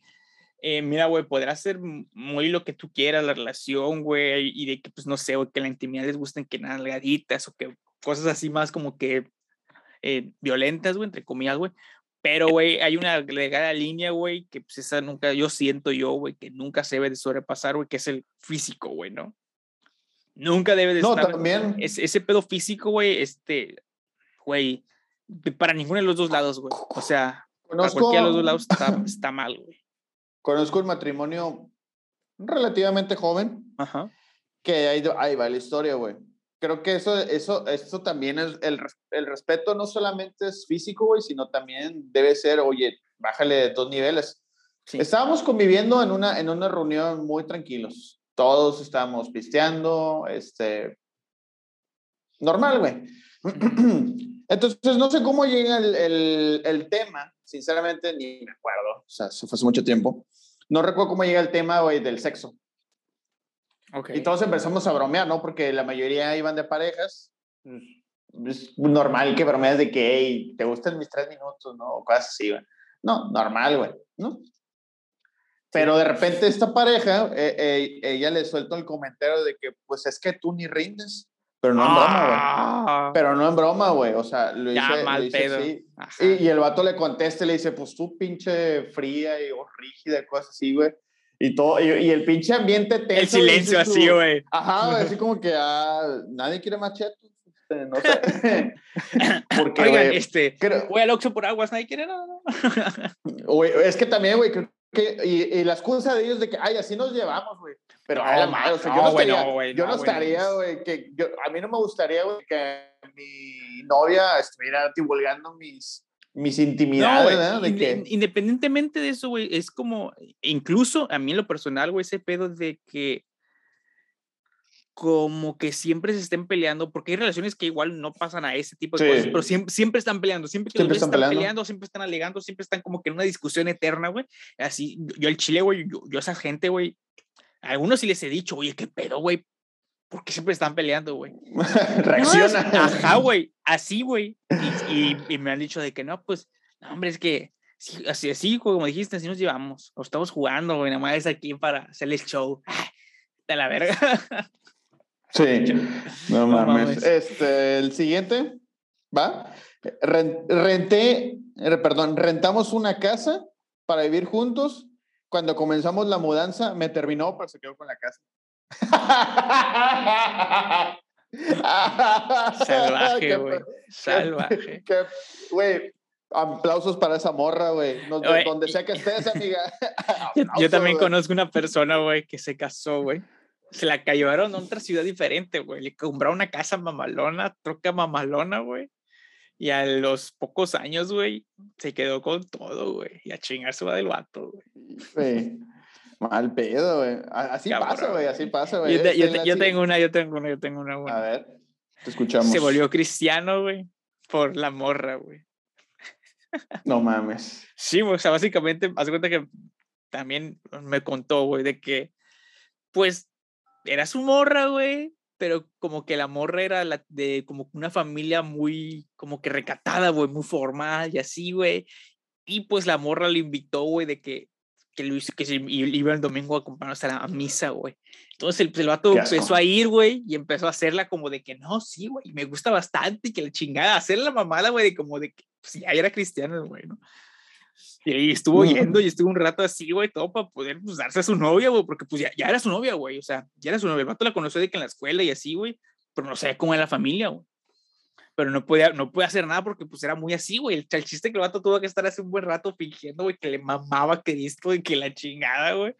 eh, mira, güey, podrá ser muy lo que tú quieras, la relación, güey, y de que, pues, no sé, güey, que la intimidad les gusten que nalgaditas o que cosas así más como que eh, violentas, güey, entre comillas, güey. Pero, güey, hay una legada línea, güey, que pues esa nunca, yo siento yo, güey, que nunca se debe de sobrepasar, güey, que es el físico, güey, ¿no? Nunca debe de No, estar también. ese, ese pedo físico, güey, este, güey, para ninguno de los dos lados, güey. O sea, para Conozco, cualquiera de los dos lados está, está mal, güey. conozco un matrimonio relativamente joven Ajá. que ahí, ahí va la historia, güey. Creo que eso, eso, eso también es el, el respeto no solamente es físico, güey, sino también debe ser, oye, bájale dos niveles. Sí. Estábamos conviviendo en una, en una reunión muy tranquilos. Todos estábamos pisteando, este, normal, güey. Entonces, no sé cómo llega el, el, el tema, sinceramente, ni me acuerdo, o sea, eso fue hace mucho tiempo. No recuerdo cómo llega el tema, güey, del sexo. Ok. Y todos empezamos a bromear, ¿no? Porque la mayoría iban de parejas. pues, Es normal que bromeas de que, hey, ¿te gustan mis tres minutos, no? O cosas así, güey. No, normal, güey, ¿no? Pero de repente esta pareja, eh, eh, ella le suelta el comentario de que, pues es que tú ni rindes. Pero no en broma, güey. Ah, Pero no en broma, güey. O sea, lo ya, dice, lo mal dice pedo. así. Y, y el vato le contesta y le dice, pues tú pinche fría y o rígida, cosas así, güey. Y todo, y, y el pinche ambiente tenso. el silencio así, güey. Ajá, así como que ah, nadie quiere machete. este, No sé. Porque, Oigan, güey, este, creo- voy al Oxxo por aguas, nadie quiere nada, ¿no? güey, es que también, güey, creo que, y, y la excusa de ellos de que, ay, así nos llevamos, güey. Pero, No, a la ma- madre, o sea, no, yo no güey, no, estaría, güey, yo no, no no, estaría, güey, que yo, a mí no me gustaría, güey, que mi novia estuviera divulgando mis, mis No, intimidades, inde- que, Independientemente de eso, güey, es como, incluso a mí en lo personal, güey, ese pedo de que como que siempre se estén peleando, porque hay relaciones que igual no pasan a ese tipo de Sí. cosas, pero siempre, siempre están peleando, siempre que Siempre los están están peleando. peleando, siempre están alegando, siempre están como que en una discusión eterna, güey. Así, yo- yo el chile, güey, yo, yo esa gente, güey, A algunos sí les he dicho, oye, ¿qué pedo, güey? ¿Por qué siempre están peleando, güey? Reacciona. Ajá, güey, así, güey. Y, y, y, me han dicho de que no, pues, no, hombre, es que sí, así, así, como dijiste, así nos llevamos. O estamos jugando, güey, nada más es aquí para hacerle el show. De la verga. Sí, no, no mames. mames. Este, el siguiente, ¿va? Renté, eh, perdón, rentamos una casa para vivir juntos. Cuando comenzamos la mudanza, me terminó, pero se quedó con la casa. Salvaje, güey. Salvaje. Güey, aplausos para esa morra, güey. Donde sea que estés, amiga. yo, yo, también conozco una persona, güey, que se casó, güey. Se la cayeron a otra ciudad diferente, güey. Le compraron una casa mamalona, troca mamalona, güey. Y a los pocos años, güey, se quedó con todo, güey. Y a chingarse va del vato, güey. Mal pedo, güey. Así pasa, güey, así pasa, güey. Yo, yo, yo, tengo una, yo tengo una, yo tengo una, güey. A ver, te escuchamos. Se volvió cristiano, güey, por la morra, güey. No mames. Sí, o sea, básicamente, haz cuenta que también me contó, güey, de que, pues, era su morra, güey, pero como que la morra era la de como una familia muy, como que recatada, güey, muy formal y así, güey. Y pues la morra le invitó, güey, de que, que, Luis, que se iba el domingo a acompañarnos a la misa, güey. Entonces el, el vato empezó a ir, güey, y empezó a hacerla como de que no, sí, güey, me gusta bastante y que la chingada, hacer la mamada, güey, de como de que pues, ya era cristiano, güey, ¿no? Y estuvo yendo y estuvo un rato así, güey, todo para poder pues, darse a su novia, güey, porque pues ya, ya era su novia, güey, o sea, ya era su novia. El vato la conoció de que en la escuela y así, güey, pero no sabía cómo era la familia, güey. Pero no podía, no podía hacer nada porque pues era muy así, güey. El, el, chiste que el vato tuvo que estar hace un buen rato fingiendo, güey, que le mamaba Cristo y que la chingada, güey.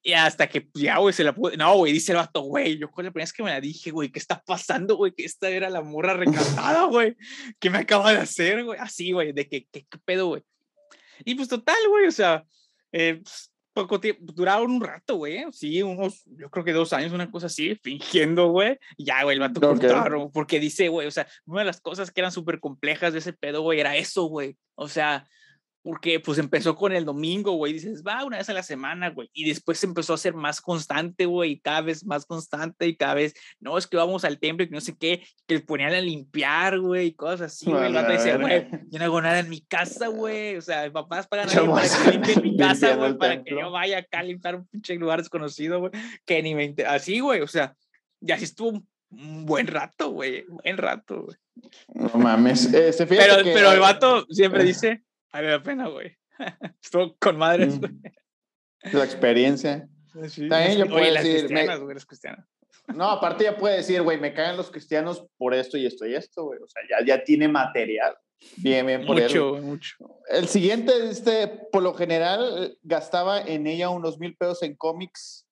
Y hasta que pues, ya, güey, se la pudo. No, güey, dice el vato, güey, yo con la primera vez que me la dije, güey, ¿qué está pasando, güey? Que esta era la morra recatada, güey. ¿Qué me acaba de hacer, güey? Así, güey, de que, ¿qué, qué pedo, güey? Y pues total, güey, o sea, eh, pues, poco tiempo, duraron un rato, güey, sí, unos, yo creo que dos años, una cosa así, fingiendo, güey, ya, güey, el vato okay. cortaron, porque dice, güey, o sea, una de las cosas que eran súper complejas de ese pedo, güey, era eso, güey, o sea, porque pues empezó con el domingo, güey, dices, va una vez a la semana, güey, y después empezó a ser más constante, güey, y cada vez más constante, y cada vez, no, es que vamos al templo y no sé qué, que le ponían a limpiar, güey, y cosas así, güey, el vato dice, güey, yo no hago nada en mi casa, güey, o sea, mis papás pagan para que limpie mi casa, güey, para templo. que yo vaya acá a limpiar un pinche lugar desconocido, güey, que ni me así, güey, o sea, ya así estuvo un buen rato, güey, buen rato, güey. No mames, este, pero, que, pero el vato siempre dice Vale la pena, güey. Estuvo con madres, güey. La experiencia. Sí, También yo puedo decir. cristianas, güey, eres cristiana. No, aparte ya puede decir, güey, me cagan los cristianos por esto y esto y esto, güey. O sea, ya, ya tiene material. Bien, bien, por mucho, él. mucho. El siguiente, este, por lo general, gastaba en ella unos mil pesos en cómics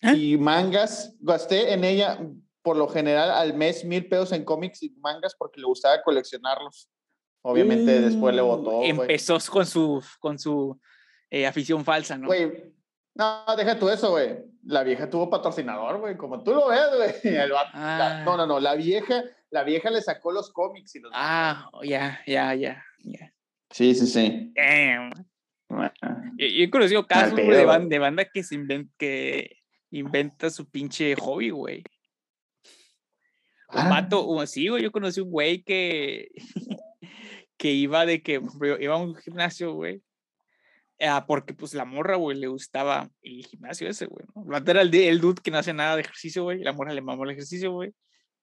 ¿Eh? y mangas. Gasté en ella, por lo general, al mes mil pesos en cómics y mangas porque le gustaba coleccionarlos. Obviamente uh, después le votó. Empezó wey. con su, con su eh, afición falsa, ¿no? Güey, no, deja tú eso, güey. La vieja tuvo patrocinador, güey, como tú lo ves, güey. Ah. No, no, no, la vieja, la vieja le sacó los cómics y los... Ah, ya, ya, ya, ya. Sí, sí, sí. Damn. Bueno. Yo, yo, he conocido casos de, banda, de, banda, que, se invent, que inventa su pinche hobby, güey. Un ah. vato, sí, güey, yo conocí un güey que que iba de que iba a un gimnasio, güey. Ah, porque pues la morra, güey, le gustaba el gimnasio ese, güey. ¿no? Era el, el dude que no hace nada de ejercicio, güey. La morra le mamó el ejercicio, güey.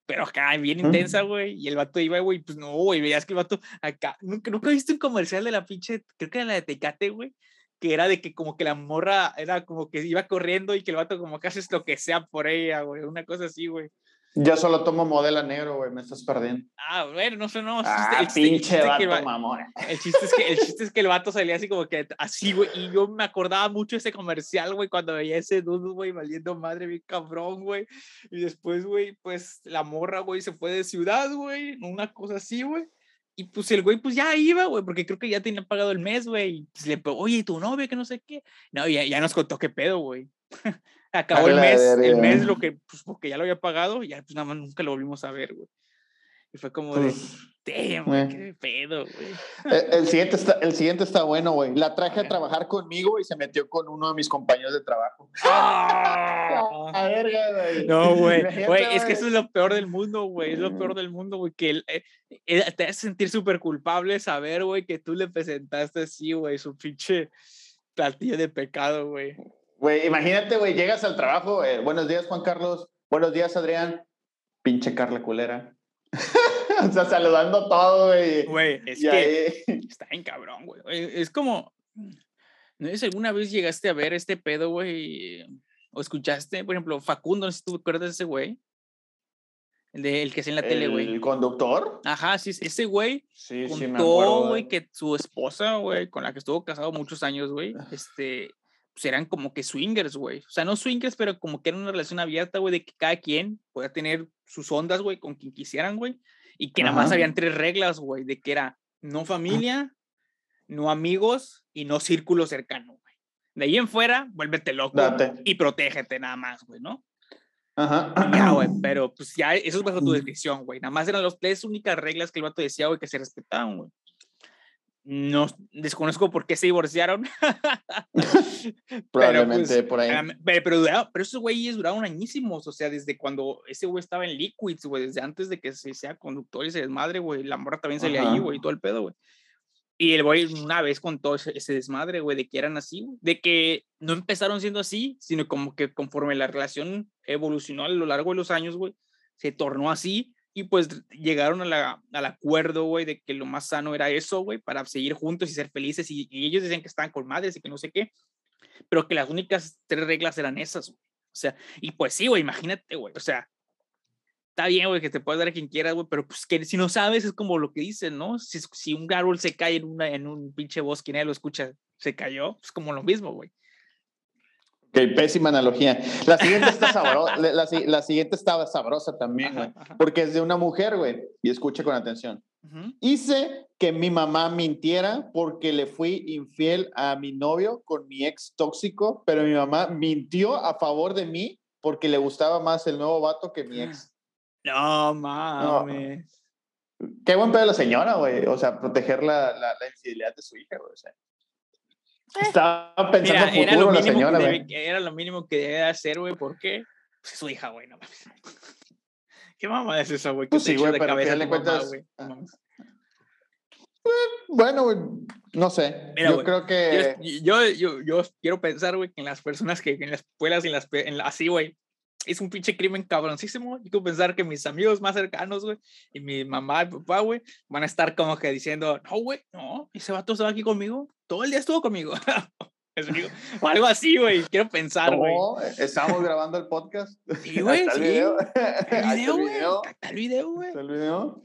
Pero acá, bien intensa, güey. Y el vato iba, güey, pues no, güey. Veías que el vato acá. Nunca, nunca viste un comercial de la pinche, creo que era la de Tecate, güey. Que era de que como que la morra era como que iba corriendo y que el vato como que haces lo que sea por ella, güey. Una cosa así, güey. Yo solo tomo modelo negro, güey, me estás perdiendo. Ah, bueno, no sé, no. Ah, el, pinche vato, el, mamón. El chiste, es que, el chiste es que el vato salía así como que así, güey, y yo me acordaba mucho de ese comercial, güey, cuando veía ese dude, güey, valiendo madre, bien cabrón, güey. Y después, güey, pues la morra, güey, se fue de ciudad, güey, una cosa así, güey. Y pues el güey, pues ya iba, güey, porque creo que ya tenía pagado el mes, güey. Y pues, le oye, tu novia, que no sé qué. No, ya, ya nos contó qué pedo, güey. Acabó el mes, el mes lo que, pues porque ya lo había pagado, y ya pues nada más nunca lo volvimos a ver, güey. Y fue como de, Damn, güey, qué pedo, güey. El, siguiente está, el siguiente está bueno, güey. La traje a trabajar conmigo y se metió con uno de mis compañeros de trabajo. ¡Ah! a verga, güey. No, güey. Güey, es que eso es lo peor del mundo, güey. Es lo peor del mundo, güey. Que eh, eh, te hace sentir súper culpable saber, güey, que tú le presentaste así, güey, su pinche platillo de pecado, güey. Güey, imagínate, güey, llegas al trabajo. Eh, buenos días, Juan Carlos. Buenos días, Adrián. Pinche Carla culera. o sea, saludando todo, güey. Güey, es que está en cabrón, güey. Es como, ¿no es alguna vez llegaste a ver este pedo, güey? O escuchaste, por ejemplo, Facundo, no sé si tú acuerdas de ese güey. El, de, el que es en la tele, güey. ¿El conductor? Ajá, sí, ese güey sí, contó, sí me acuerdo, güey, que su esposa, güey, con la que estuvo casado muchos años, güey, este, pues eran como que swingers, güey. O sea, no swingers, pero como que era una relación abierta, güey, de que cada quien podía tener sus ondas, güey, con quien quisieran, güey. Y que nada más habían tres reglas, güey, de que era no ah. familia, no amigos y no círculo cercano, güey. De ahí en fuera, vuélvete loco y protégete nada más, güey, ¿no? Ajá. Ya, güey, pero pues ya, eso es bajo tu descripción, güey. Nada más eran las tres únicas reglas que el vato decía, güey, que se respetaban, güey. No desconozco por qué se divorciaron. Probablemente pues, por ahí. Pero, pero, pero esos güeyes duraron añísimos. O sea, desde cuando ese güey estaba en Liquids, güey, desde antes de que se sea conductor y se desmadre, güey. La morra también salía ahí, güey, todo el pedo, güey. Y el güey una vez contó ese, ese desmadre, güey, de que eran así, de que no empezaron siendo así, sino como que conforme la relación evolucionó a lo largo de los años, güey, se tornó así y pues llegaron a la, al acuerdo, güey, de que lo más sano era eso, güey, para seguir juntos y ser felices. Y, ellos decían que estaban con y que no sé qué, pero que las únicas tres reglas eran esas, güey. O sea, y pues sí, güey, imagínate, güey, o sea, está bien, güey, que te puedes dar a quien quieras, güey, pero pues que si no sabes es como lo que dicen, ¿no? Si, si un árbol se cae en, una, en un pinche bosque y nadie lo escucha, se cayó, es como lo mismo, güey. Ok, pésima analogía. La siguiente está sabrosa, la, siguiente estaba sabrosa también, güey, porque es de una mujer, güey, y escucha con atención. Hice que mi mamá mintiera porque le fui infiel a mi novio con mi ex tóxico, pero mi mamá mintió a favor de mí porque le gustaba más el nuevo vato que mi ex. No mames. Qué buen pedo la señora, güey. O sea, proteger la, la, la infidelidad de su hija, güey. O sea. Estaba pensando Mira, era, lo la señora, debe, era lo mínimo que debe hacer, güey, ¿por qué? Pues es su hija, güey, no mames. ¿Qué mamá es esa, güey? Pues sí, güey, pero cabeza le cuentas... Ah. Bueno, güey, no sé. Mira, yo creo que. Yo, yo, yo, quiero pensar, güey, que en las personas que en las escuelas y en las. En la, así, güey, es un pinche crimen cabroncísimo. Yo quiero pensar que mis amigos más cercanos, güey, y mi mamá y papá, güey, van a estar como que diciendo, no, güey, no, ese vato estaba aquí conmigo, todo el día estuvo conmigo. o algo así, güey, quiero pensar, güey. Estamos grabando el podcast. Sí, güey, sí. El video, el video, güey. Está el video, güey. Está el video.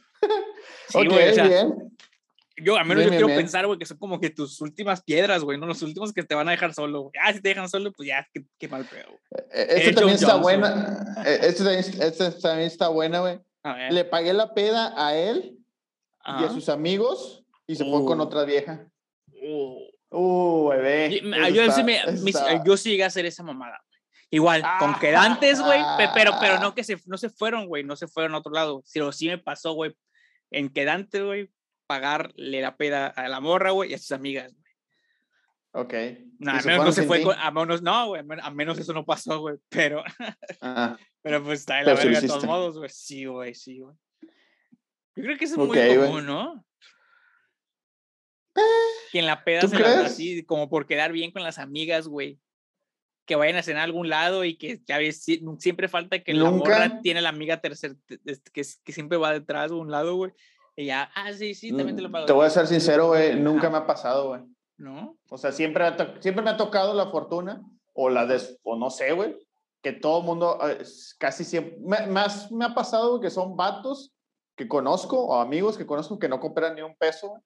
Sí, ok, o sea, bien. Yo, a menos yo quiero pensar, güey, que son como que tus últimas piedras, güey, ¿no? Los últimos que te van a dejar solo, güey. Ah, si te dejan solo, pues ya, qué, qué mal pedo. Este también está buena. Este también, este también está buena, güey. Le pagué la peda a él y a sus amigos y se fue con uh. otra vieja. Uh, uh bebé. Yo, sí me, yo sí llegué a hacer esa mamada. Igual, con ah. quedantes, güey, pero, pero no que se, no se fueron, güey, no se fueron a otro lado. Sino sí me pasó, güey, en quedantes, güey, pagarle la peda a la morra, güey, y a sus amigas, güey. Ok. No, a menos no se fue a menos, no, güey, a menos eso no pasó, güey, pero, pero pues está en la verga de todos modos, güey, sí, güey, sí, güey. Yo creo que eso es muy común, ¿no? Que en la peda se la así, como por quedar bien con las amigas, güey. Que vayan a cenar a algún lado y que ya ves, siempre falta que la morra tiene la amiga tercer, que, que siempre va detrás de un lado, güey. Y ya, ah, sí, sí, también te lo mm, pago. Te voy a ser sincero, güey, nunca me ha pasado, güey. ¿No? O sea, siempre, siempre me ha tocado la fortuna, o la des, o no sé, güey, que todo el mundo, eh, casi siempre, más me ha pasado que son vatos que conozco, o amigos que conozco que no compran ni un peso,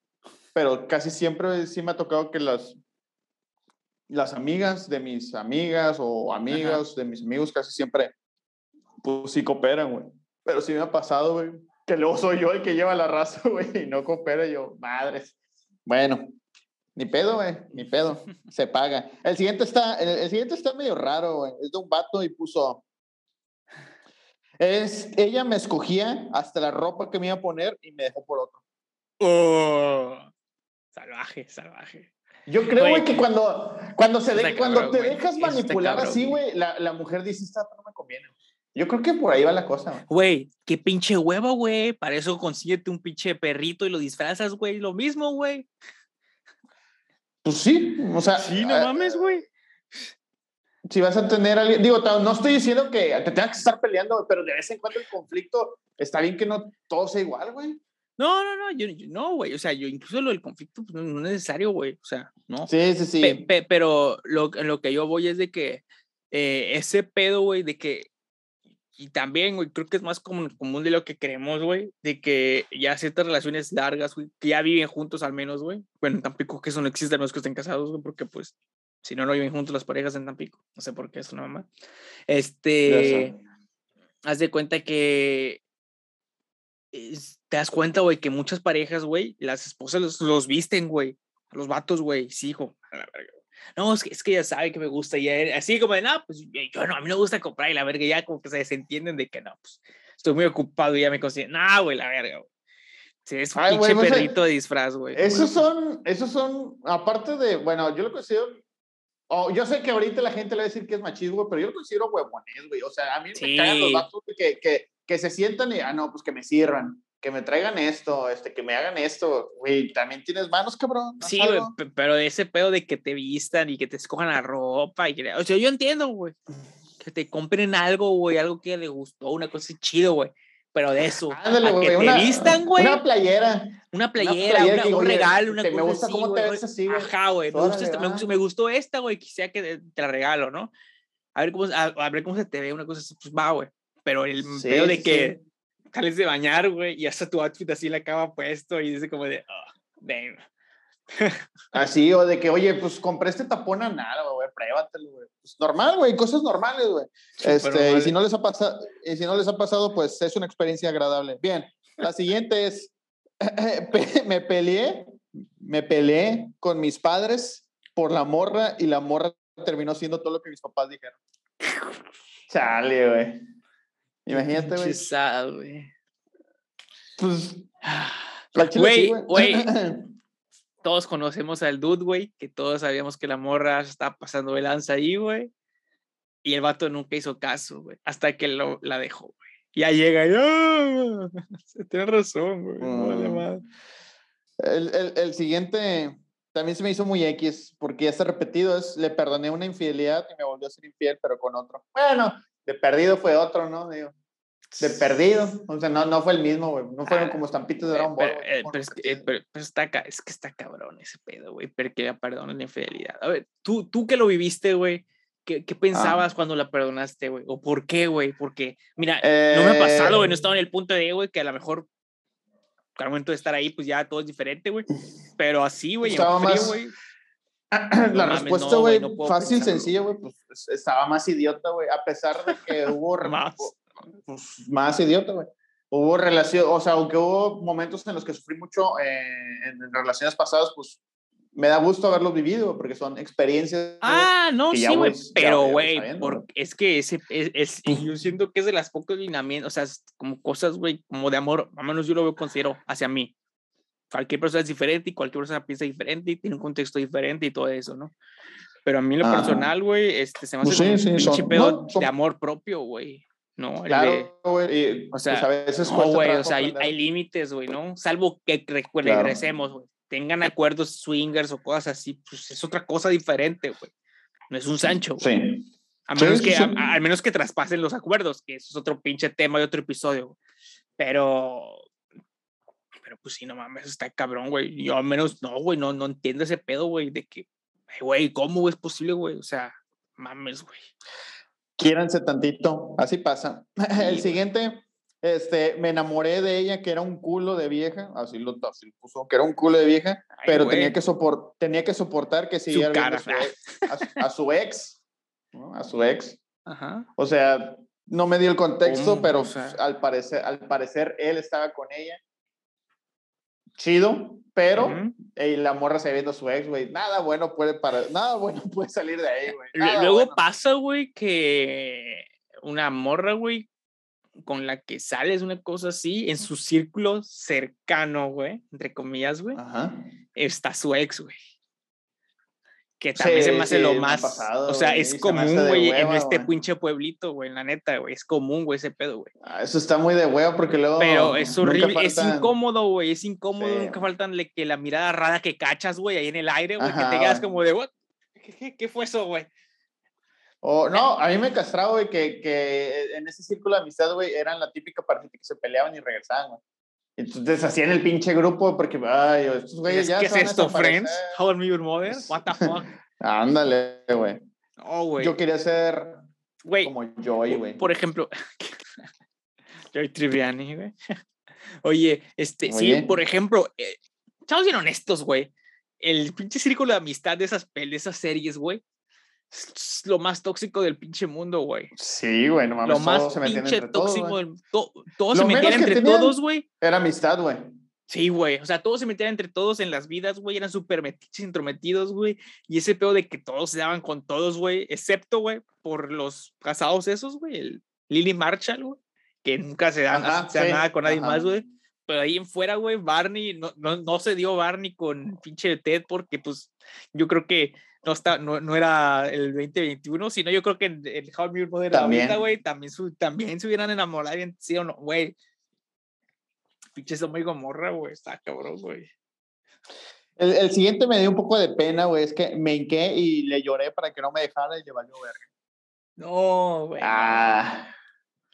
pero casi siempre sí me ha tocado que las, las amigas de mis amigas o amigas de mis amigos casi siempre, pues sí cooperan, güey. Pero sí me ha pasado, güey, que luego soy yo el que lleva la raza, güey, y no coopera yo, madres. Bueno, ni pedo, güey, ni pedo, se paga. El siguiente está, el, siguiente está medio raro, güey, es de un vato y puso, Es, ella me escogía hasta la ropa que me iba a poner y me dejó por otro. Oh, salvaje, salvaje. Yo creo, Güey, que cuando, cuando, se de- cuando te dejas manipular cabrón, así, güey, la, la mujer dice, esta no me conviene. Yo creo que por ahí va la cosa, güey. Qué pinche huevo, güey. Para eso consíguete un pinche perrito y lo disfrazas, güey. Lo mismo, güey. Pues sí, o sea, Sí, no eh, mames, güey. si vas a tener a alguien, digo, no estoy diciendo que te tengas que estar peleando, pero de vez en cuando el conflicto está bien que no todo sea igual, güey. No, no, no, yo, yo- no, güey. O sea, yo incluso lo del conflicto pues, no, no es necesario, güey. O sea, no. Sí, sí, sí. Pe- pe- pero lo, lo que yo voy es de que eh, ese pedo, güey, de que. Y también, güey, creo que es más común, común de lo que creemos, güey, de que ya ciertas relaciones largas, güey, que ya viven juntos al menos, güey. Bueno, tampoco que eso no exista, no es que estén casados, güey, porque pues, si no, no viven juntos las parejas en Tampico. No sé por qué es una mamá. Este. Haz de cuenta que. es- te das cuenta, güey, que muchas parejas, güey, las esposas los, los visten, güey. A los vatos, güey, sí, hijo. a la verga. No, es que, es que ella sabe que me gusta y ya- así como de, no, pues eh, yo no, a mí no me gusta comprar y la verga, ya como que se desentienden de que no, pues estoy muy ocupado y ya me consiguen. No, güey, la verga, güey. Sí, es un pinche no sé, perrito de disfraz, güey. Esos son, esos son, aparte de, bueno, yo lo considero, oh, yo sé que ahorita la gente le va a decir que es machismo, pero yo lo considero huevones, güey. O sea, a mí me cagan los Sí. vatos que, que, que se sientan y, ah, no, pues que me sirvan, que me traigan esto, este, que me hagan esto. Güey, también tienes manos, cabrón. Sí, güey, pero de ese pedo de que te vistan y que te escojan la ropa y que, o sea, yo entiendo, güey, que te compren algo, güey, algo que le gustó, una cosa chido, güey, pero de eso, Ándale, a que te vistan, güey, Una playera. una playera, playera una- que, un regalo, una te- me cosa gusta así, cómo te güey, ves así, güey. Ajá, güey, me, gusta esta- me, gustó, me gustó esta, güey, quisiera que te la regalo, ¿no? A ver cómo, a, a ver cómo se te ve, una cosa así, pues va, güey, pero el Sí, pedo de sí, que sales de bañar, güey, y hasta tu outfit así la acaba puesto y dice como de, oh, damn. Así, o de que, oye, pues compré este tapón anal, güey, pruébatelo, güey. Pues normal, güey, cosas normales, güey. Este, y si no les ha pasado, y si no les ha pasado, pues es una experiencia agradable. Bien, la siguiente es, me peleé, me peleé con mis padres por la morra y la morra terminó siendo todo lo que mis papás dijeron. Chale, güey. Imagínate, güey. Güey. Pues, sí, Güey, güey, todos conocemos al dude, güey, que todos sabíamos que la morra estaba pasando de lanza ahí, güey. Y el vato nunca hizo caso, güey, hasta que lo, la dejó, güey. Ya llega y ¡ah! Se tiene razón, güey. vale Mm. madre. El, el, el siguiente también se me hizo muy X, porque ya está repetido, es le perdoné una infidelidad y me volvió a ser infiel, pero con otro. Bueno, de perdido fue otro, ¿no? Digo, de perdido, o sea, no, no fue el mismo, güey, no fueron Ah, como estampitas de Eh, Dragon Ball. pero, eh, pero es, que, eh, repetidas. pero- pero está, es que está cabrón ese pedo, güey, porque la perdonan la infidelidad. A ver, tú, tú que lo viviste, güey, ¿qué, Ah. qué pensabas cuando la perdonaste, güey? ¿O por qué, güey? Porque, mira, no me ha pasado, güey, no Eh, estado en el punto de, güey, que a lo mejor al momento de estar ahí, pues ya todo es diferente, güey. Pero así, güey, en Estaba frío, más- güey. la no respuesta, no, güey, no puedo fácil, pensarlo. sencilla, güey, pues es- estaba más idiota, güey, a pesar de que hubo Más. Pues, más idiota, güey. Hubo relación, o sea, aunque hubo momentos en los que sufrí mucho eh, en, relaciones pasadas, pues me da gusto haberlos vivido, porque son experiencias. Ah, no, sí, güey, pero, güey, es que ese, es, es- y yo siento que es de las pocos lineamientos, o sea, como cosas, güey, como de amor, al menos yo lo veo, considero, hacia mí. Cualquier persona es diferente y cualquier persona piensa diferente y tiene un contexto diferente y todo eso, ¿no? Pero a mí lo Ajá. personal, güey, este, se me Pues hace como sí, un sí, pinche son- pedo no, son- de amor propio, güey, ¿no? El de- Claro, güey. y, o sea, pues, a veces no, güey, o sea, hay, hay límites, güey, ¿no? Salvo que Claro. regresemos, güey. Tengan acuerdos swingers o cosas así, pues es otra cosa diferente, güey. No es un Sancho, güey. Sí. A Sí, menos, sí, que, sí. a- a- menos que traspasen los acuerdos, que eso es otro pinche tema de otro episodio. güey. Pero, pero pues sí, no mames, está cabrón, güey. Yo al menos, no, güey, no, no entiendo ese pedo, güey, de que, güey, ¿cómo es posible, güey? O sea, mames, güey. Quiéranse tantito, así pasa. El siguiente, este, me enamoré de ella, que era un culo de vieja, así lo, así lo puso, que era un culo de vieja, Ay, pero güey. tenía que, sopor, tenía que soportar que siguiera viendo a su ex, a, su- a su ex, ¿no? a su ex. Ajá. O sea, no me dio el contexto, pero O sea- al, parecer, al parecer él estaba con ella. Chido, pero ey, la morra se viendo su ex, güey. Nada bueno puede para, nada bueno puede salir de ahí, güey. Luego bueno. pasa, güey, que una morra, güey, con la que sales una cosa así, en su círculo cercano, güey, entre comillas, güey, está su ex, güey. Que también se me hace lo más. o sea, es común, güey, en este pinche pueblito, güey, la neta, güey. Es común, güey, ese pedo, güey. Ah, eso está muy de huevo porque luego. Pero es horrible, es incómodo, güey. Es incómodo. Nunca faltan que la mirada rara que cachas, güey, ahí en el aire, güey, que te quedas como de, ¿Qué, qué, fue eso, güey? O no, a mí me castraba, güey, que, que en ese círculo de amistad, güey, eran la típica pareja que se peleaban y regresaban, güey. Entonces hacían el pinche grupo porque, ay, estos güeyes ya ¿Qué es esto, Friends? How I Met Your Mother? What the fuck? Ándale, güey. Oh, güey. Yo quería ser güey, como Joy, güey. Por ejemplo, Joy Triviani, güey. Oye, este, sí, por ejemplo, eh, estamos bien honestos, güey. El pinche círculo de amistad de esas, de esas series, güey, lo más tóxico del pinche mundo, güey. Sí, güey, no mames. Lo más pinche tóxico del todos se metían entre todos, güey. Era amistad, güey. Sí, güey. O sea, todos se metían entre todos en las vidas, güey. Eran súper intrometidos, güey. Y ese pedo de que todos se daban con todos, güey. Excepto, güey, por los casados esos, güey. El Lily Marshall, güey. Que nunca se dan, nada con nadie más, güey. Pero ahí en fuera, güey, Barney, no, no, no se dio Barney con pinche Ted porque, pues, yo creo que no, está, no, no era el 2021, sino yo creo que el, el How I Met ahorita, güey, también, también se hubieran enamorado, sí o no, güey. Pinche muy gomorra, güey, está cabrón, güey. El, el, siguiente me dio un poco de pena, güey, es que me hinqué y le lloré para que no me dejara y le valió verga. No, güey. Ah,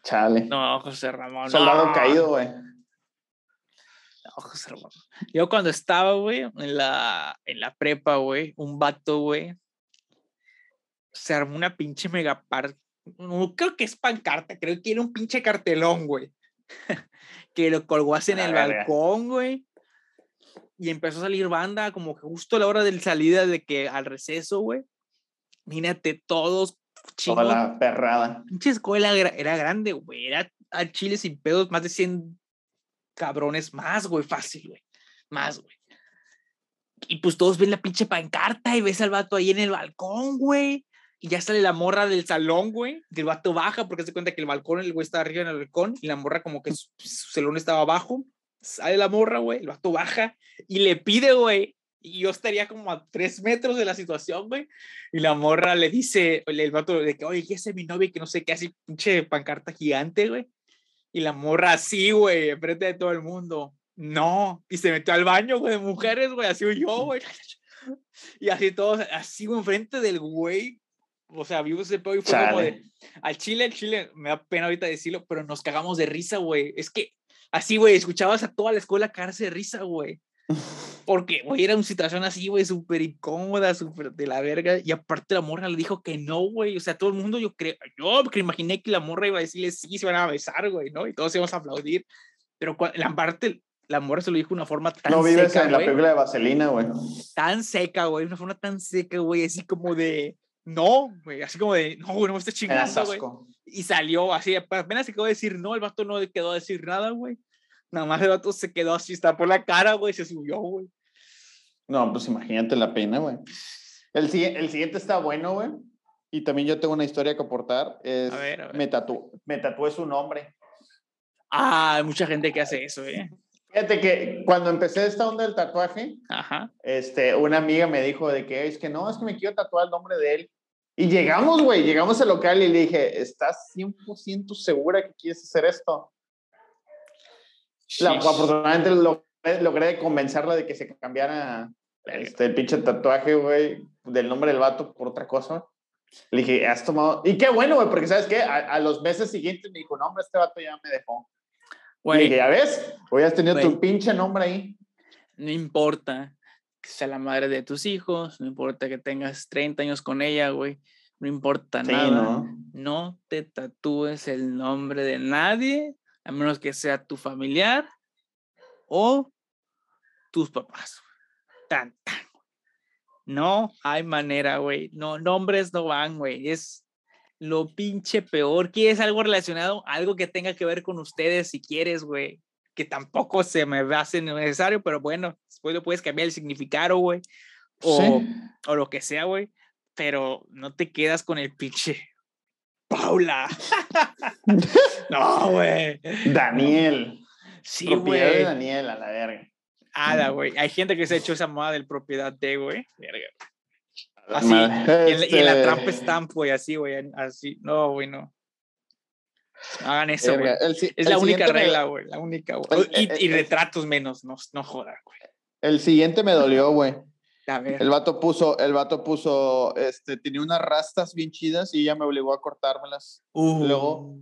chale. No, José Ramón. Soldado caído, güey. Yo cuando estaba, güey, en la, en la prepa, güey, un vato, güey, se armó una pinche megapar. No creo que es pancarta, creo que era un pinche cartelón, güey. que lo colgó así en el balcón, güey. Y empezó a salir banda, como que justo a la hora de salida de que al receso, güey. Mírate, todos chingos. Toda la perrada. Pinche escuela era, grande, güey. Era a Chile sin pedos, más de 100 cabrones más, güey, fácil, güey. Más, güey. Y pues todos ven la pinche pancarta y ves al vato ahí en el balcón, güey. Y ya sale la morra del salón, güey. Que el vato baja porque se cuenta que el balcón, el güey está arriba en el balcón y la morra como que su, salón estaba abajo. Sale la morra, güey. El vato baja y le pide, güey. Y yo estaría como a tres metros de la situación, güey. Y la morra le dice, el vato de que, oye, ¿qué es mi novio? Que no sé qué, así pinche pancarta gigante, güey. Y la morra así, güey, enfrente de todo el mundo. No. Y se metió al baño, güey, de mujeres, güey, así yo, güey. Y así todos, así, güey, enfrente del güey. O sea, vimos ese pedo y fue como de. Al chile, al chile, me da pena ahorita decirlo, pero nos cagamos de risa, güey. Es que así, güey, escuchabas a toda la escuela cagarse de risa, güey. Porque, güey, era una situación así, güey, súper incómoda, súper de la verga. Y aparte la morra le dijo que no, güey. O sea, todo el mundo, yo creo, yo que imaginé que la morra iba a decirle sí, se van a besar, güey, ¿no? Y todos íbamos a aplaudir. Pero la parte, la morra se lo dijo de una forma tan No vives en la película de Vaselina, güey. Tan seca, güey, una forma tan seca, güey, así como de, no, güey, así como de, no, güey, no me estés chingando, güey. Y salió así, apenas se quedó a decir no, el vato no quedó a decir nada, güey. Nada más el vato se quedó así, está por la cara, güey, se subió, güey. No, pues imagínate la pena, güey. El, el siguiente está bueno, güey. Y también yo tengo una historia que aportar. Es, a ver, a ver. Me, tatu me tatué su nombre. Ah, hay mucha gente que hace eso, ¿eh? Fíjate que cuando empecé esta onda del tatuaje, Ajá. Este, una amiga me dijo de que es que no, es que me quiero tatuar el nombre de él. Y llegamos, güey, llegamos al local y le dije, ¿estás 100% segura que quieres hacer esto? La, afortunadamente logré, convencerla de que se cambiara este, el pinche tatuaje, güey, del nombre del vato por otra cosa. Le dije, has tomado. Y qué bueno, güey, porque sabes qué? A, los meses siguientes me dijo, no, hombre, este vato ya me dejó. Güey. Y dije, ya ves, hoy has tenido tu pinche nombre ahí. No importa que sea la madre de tus hijos, no importa que tengas 30 años con ella, güey. No importa nada. ¿no? no te tatúes el nombre de nadie a menos que sea tu familiar o tus papás. Tan, tan. No hay manera, güey. No, nombres no van, güey. Es lo pinche peor. ¿Quieres algo relacionado? Algo que tenga que ver con ustedes si quieres, güey. Que tampoco se me hace necesario, pero bueno, después lo puedes cambiar el significado, güey. O, o lo que sea, güey. Pero no te quedas con el pinche Paula. no, güey. Daniel. Sí, Propiedad de güey. Daniel, a la verga. Ada, güey. Hay gente que se ha hecho esa moda del propiedad de, güey. Verga. Así. Y en, la- y en la trampa stamp, güey, así, güey. Así. No, güey, no. Hagan eso, güey. Es la única regla, güey. La única, güey. Y, y el- retratos menos, no, no jodan, güey. El siguiente me dolió, güey. A ver. El vato puso, el vato puso, este, tenía unas rastas bien chidas y ella me obligó a cortármelas. Uh, luego-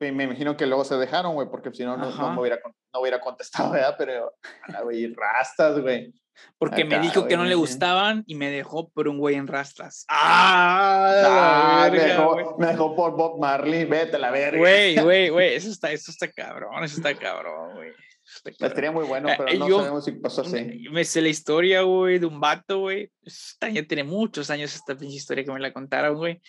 Y me imagino que luego se dejaron, güey, porque si no, no, no me hubiera, no hubiera contestado, ¿verdad? Pero, ala, güey, rastas, güey. Porque me acá, dijo que no le gustaban y me dejó por un güey en rastas. ¡Ah! Ah, me, verga, güey. dejó, me dejó por Bob Marley, vete a la verga. Güey, güey, güey, eso está, eso está cabrón, eso está cabrón, güey. Está cabrón. Estaría muy bueno, pero eh, no yo- sabemos si pasó así. Yo Me sé la historia, güey, de un vato, güey. Ya tiene muchos años esta pinche historia que me la contaron, güey.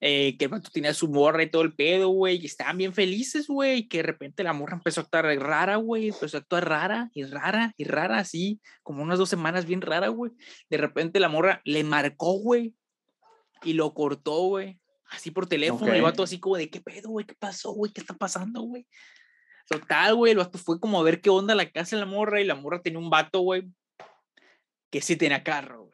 Eh, que el vato tenía su morra y todo el pedo, güey. Y estaban bien felices, güey. Y que de repente la morra empezó a actuar rara, güey. Empezó a actuar rara y rara y rara, así. Como unas dos semanas bien rara, güey. De repente la morra le marcó, güey. Y lo cortó, güey. Así por teléfono. El Ok. vato así como de, ¿qué pedo, güey? ¿Qué pasó, güey? ¿Qué está pasando, güey? Total, güey, el vato fue como a ver qué onda la casa de la morra y la morra tenía un vato, güey, que sí tenía carro, güey.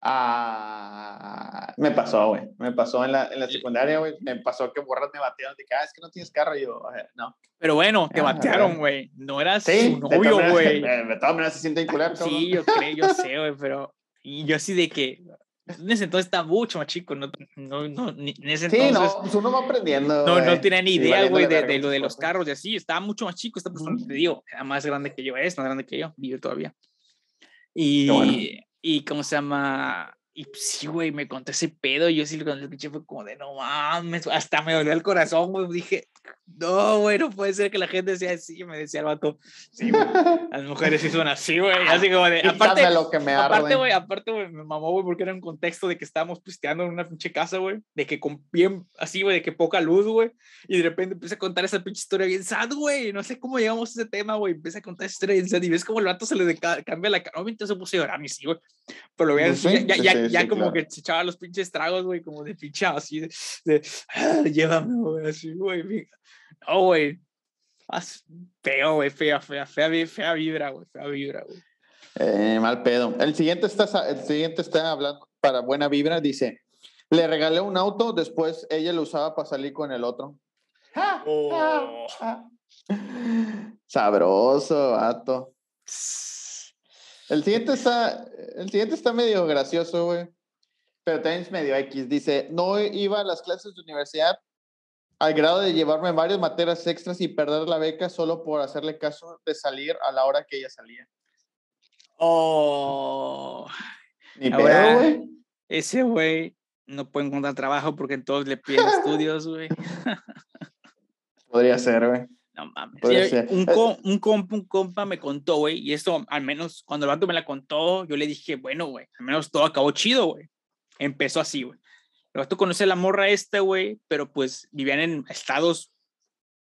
Ah, me pasó, güey. Me pasó en la, en la secundaria, güey. Me pasó que borras me batearon. Dije, ah, es que no tienes carro. Y yo, "Ah, no. Pero bueno, te Ah, batearon, güey. No eras Sí, su de novio, güey. De, de todas maneras se siente incular, Sí, yo creo, yo sé, güey, pero... Y yo así de que... En ese entonces estaba mucho más chico, no, no, no, ni- en ese Sí, entonces... no, pues uno va aprendiendo. No, no tenía ni idea, güey, de, lo de los carros y así. Estaba mucho más chico. Esta persona, Ujú. te digo, era más grande que yo, es más grande que yo, vive todavía. Bueno. Y, y ¿cómo se llama? Y pues, sí, güey, me conté ese pedo. Y yo sí, cuando lo escuché fue como de no mames, hasta me dolió el corazón, güey. Dije, no, güey, no puede ser que la gente sea así. Me decía el vato, sí, güey, las mujeres sí son así, güey. Así como de, aparte, Quítame lo que me Aparte, güey, aparte, güey, me mamó, güey, porque era un contexto de que estábamos pisteando en una pinche casa, güey, de que con bien, así, güey, de que poca luz, güey, y de repente empecé a contar esa pinche historia bien sad, güey, no sé cómo llegamos a ese tema, güey, empecé a contar esa historia bien sad, y ves como el vato se le deca- cambia la cara, obviamente se puso a llorar a mí, sí, güey, pero lo veía así, sí, ya, sí, ya, sí, ya sí, como claro. que se echaba los pinches tragos, güey, como de pinche así, de, de "Ah, llévame, güey, así, güey, no, güey, as- feo, güey, fea, fea, fea, fea vibra, güey, fea vibra, güey. Eh, mal pedo. El siguiente, está, el siguiente está hablando para buena vibra. Dice: Le regalé un auto, después ella lo usaba para salir con el otro. Oh. Sabroso, vato. El siguiente está, el siguiente está medio gracioso, güey. Pero también es medio X. Dice, no iba a las clases de universidad al grado de llevarme varias materias extras y perder la beca solo por hacerle caso de salir a la hora que ella salía. Oh, Ni Ahora- pedo, güey. ese güey no puede encontrar trabajo porque todos le piden estudios, güey. Podría ser, güey. No mames. Sí, un, Eh, un, compa, un compa me contó, güey, y esto al menos cuando el vato me la contó, yo le dije, bueno, güey, al menos todo acabó chido, güey. Empezó así, güey. El vato conoce a la morra esta, güey, pero pues vivían en estados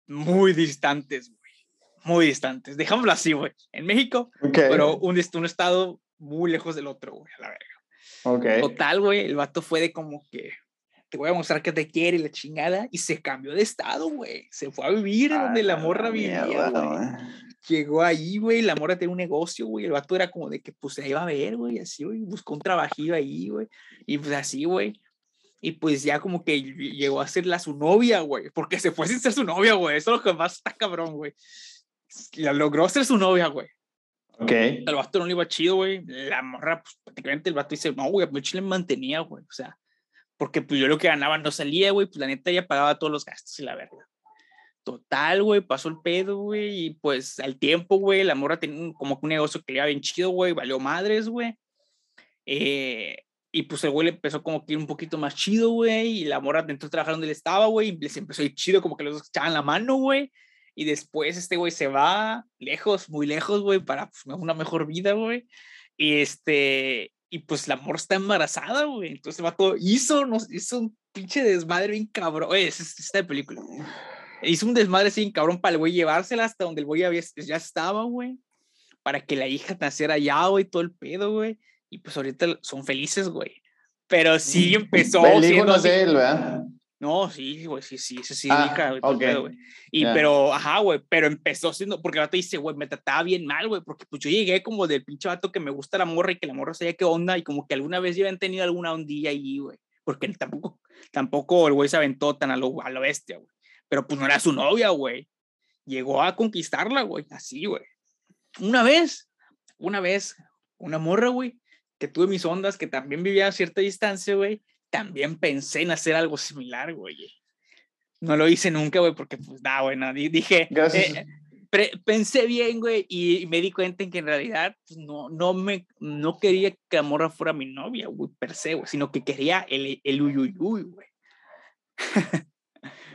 muy distantes, güey. Muy distantes. Dejámoslo así, güey. En México, Ok. pero un, un estado muy lejos del otro, güey, a la verga. ok. Total, güey, el vato fue de como que te voy a mostrar que te quiere la chingada y se cambió de estado, güey. Se fue a vivir a donde la morra vivía, güey. Llegó ahí, güey, la morra tenía un negocio, güey. El vato era como de que pues se iba a ver, güey, así, güey. Buscó un trabajillo ahí, güey. Y pues así, güey. Y pues ya como que ll- llegó a ser la su novia, güey. Porque se fue sin ser su novia, güey. Eso es lo que más está cabrón, güey. La logró ser su novia, güey. Ok. El vato no le iba chido, güey. La morra, pues prácticamente el vato dice, no, güey, pues me mantenía, güey. O sea, porque pues yo lo que ganaba no salía, güey. Pues la neta ella pagaba todos los gastos y la verga. Total, güey, pasó el pedo, güey. Y pues al tiempo, güey, la morra tenía como que un negocio que le iba bien chido, güey. Valió madres, güey. Eh, y pues el güey le empezó como que ir un poquito más chido, güey. Y la morra entró a trabajar donde él estaba, güey. Y les empezó a ir chido, como que los dos echaban la mano, güey. Y después este güey se va lejos, muy lejos, güey, para pues, una mejor vida, güey. Y este, y pues la morra está embarazada, güey. Entonces el vato hizo, nos hizo un pinche desmadre bien cabrón. Oye, es, es esta película. Hizo un desmadre así cabrón para el güey llevársela hasta donde el güey había, ya estaba, güey. Para que la hija naciera allá, güey, todo el pedo, güey. Y pues ahorita son felices, güey. Pero sí empezó El hijo no es de él, ¿verdad? No, sí, güey, sí, sí, eso sí, Ah, güey, todo el ok. pedo, güey. Y Ya. pero, ajá, güey, pero empezó siendo, porque el vato dice, güey, me trataba bien mal, güey, porque pues yo llegué como del pinche vato que me gusta la morra y que la morra sabía qué onda y como que alguna vez ya habían tenido alguna ondilla ahí, güey, porque él tampoco, tampoco el güey se aventó tan a lo, a lo bestia, güey, pero pues no era su novia, güey. Llegó a conquistarla, güey, así, güey. Una vez, una vez, una morra, güey, que tuve mis ondas, que también vivía a cierta distancia, güey, también pensé en hacer algo similar, güey. No lo hice nunca, güey, porque pues nada, güey, no, di- dije, eh, pensé bien, güey, y me di cuenta en que en realidad pues, no, no me, no quería que la morra fuera mi novia, güey, per se, güey, sino que quería el, el uyuyuy, güey.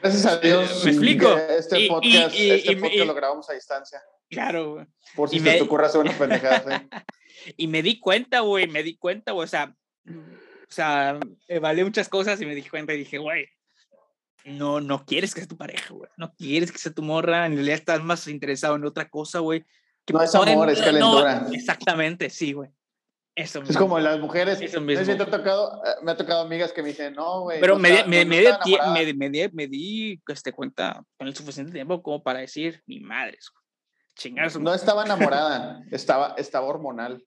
Gracias a Dios. ¿Me explico? Este Y- y- podcast, y- este y me- podcast y- lo grabamos a distancia. Claro, güey. Por si y se me- te ocurre hacer una pendejada. ¿sí? Y me di cuenta, güey, me di cuenta, güey, o sea, o sea, evalué muchas cosas y me di cuenta y dije, güey, no, no quieres que sea tu pareja, güey, no quieres que sea tu morra, en realidad estás más interesado en otra cosa, güey. No es amor, es no, calentura. exactamente, sí, güey. Eso Es mismo. como las mujeres. Eso mismo. te ha tocado, eh, me ha tocado amigas que me dicen, no, güey. Pero no me, di- está- me, me, di está tie- enamorada". me, me di, me di este, cuenta con el suficiente tiempo como para decir, mi madre, chingar su No estaba enamorada, estaba, estaba hormonal.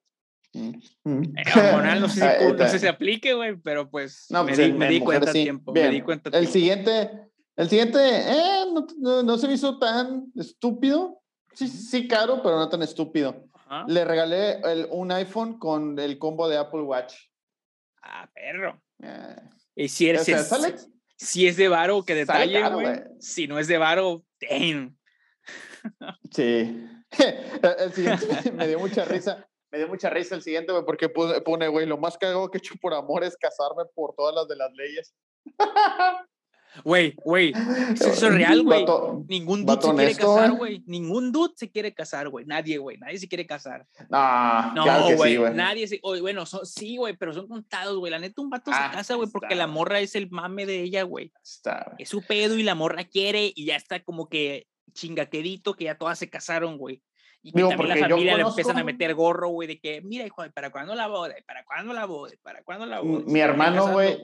Mm. Eh, hormonal, no sé si, no está. sé si aplique, güey, pero pues No, me pues di, me di cuenta sí. tiempo. Bien, Me di cuenta a El tiempo. siguiente, el siguiente, eh, no, no- no se me hizo tan estúpido. Sí, sí, caro, pero no tan estúpido. Ajá. Le regalé el- un iPhone con el combo de Apple Watch. Ah, perro. Eh, Y si, eres, si, es, si es de varo, que detalle, güey. Si no es de varo, damn. Sí. El siguiente me dio mucha risa. Me dio mucha risa el siguiente, güey, porque pone, güey, lo más cagado que he hecho por amor es casarme por todas las de las leyes. Güey, güey, eso es real, güey. Ningún dude se quiere casar, güey. Ningún dude se quiere casar, güey. Nadie, güey. Nadie se quiere casar. No, No, claro güey. sí, nadie se. oye, bueno, son- sí, güey, pero son contados, güey. La neta, un vato Ah, se casa, güey, porque la morra es el mame de ella, güey. Es su pedo y la morra quiere y ya está como que chingaquedito que ya todas se casaron, güey. Y que Digo, también la familia le empiezan a conozco- meter gorro, güey, de que, mira, hijo, ¿para cuándo la boda? ¿Para cuándo la boda? ¿Para cuándo la boda? Mi hermano, güey,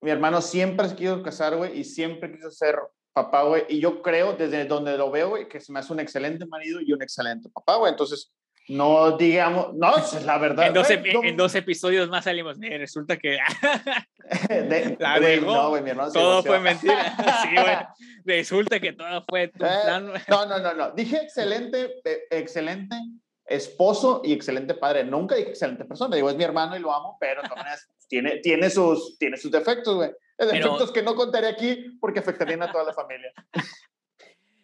Mi hermano siempre se quiso casar, güey, y siempre quiso ser papá, güey. Y yo creo, desde donde lo veo, güey, que se me hace un excelente marido y un excelente papá, güey. Entonces, no digamos, no, es la verdad. En dos, no- en dos episodios más salimos. "Eh, resulta que de- la güey, dejó. No, güey, mi hermano todo fue mentira. sí, güey. Resulta que todo fue tu Eh, plan. No, no, no, no. Dije excelente, eh, excelente esposo y excelente padre. Nunca dije excelente persona. Digo, es mi hermano y lo amo, pero tiene, tiene, sus, tiene sus defectos, güey. Pero- Defectos que no contaré aquí porque afectarían a toda la familia.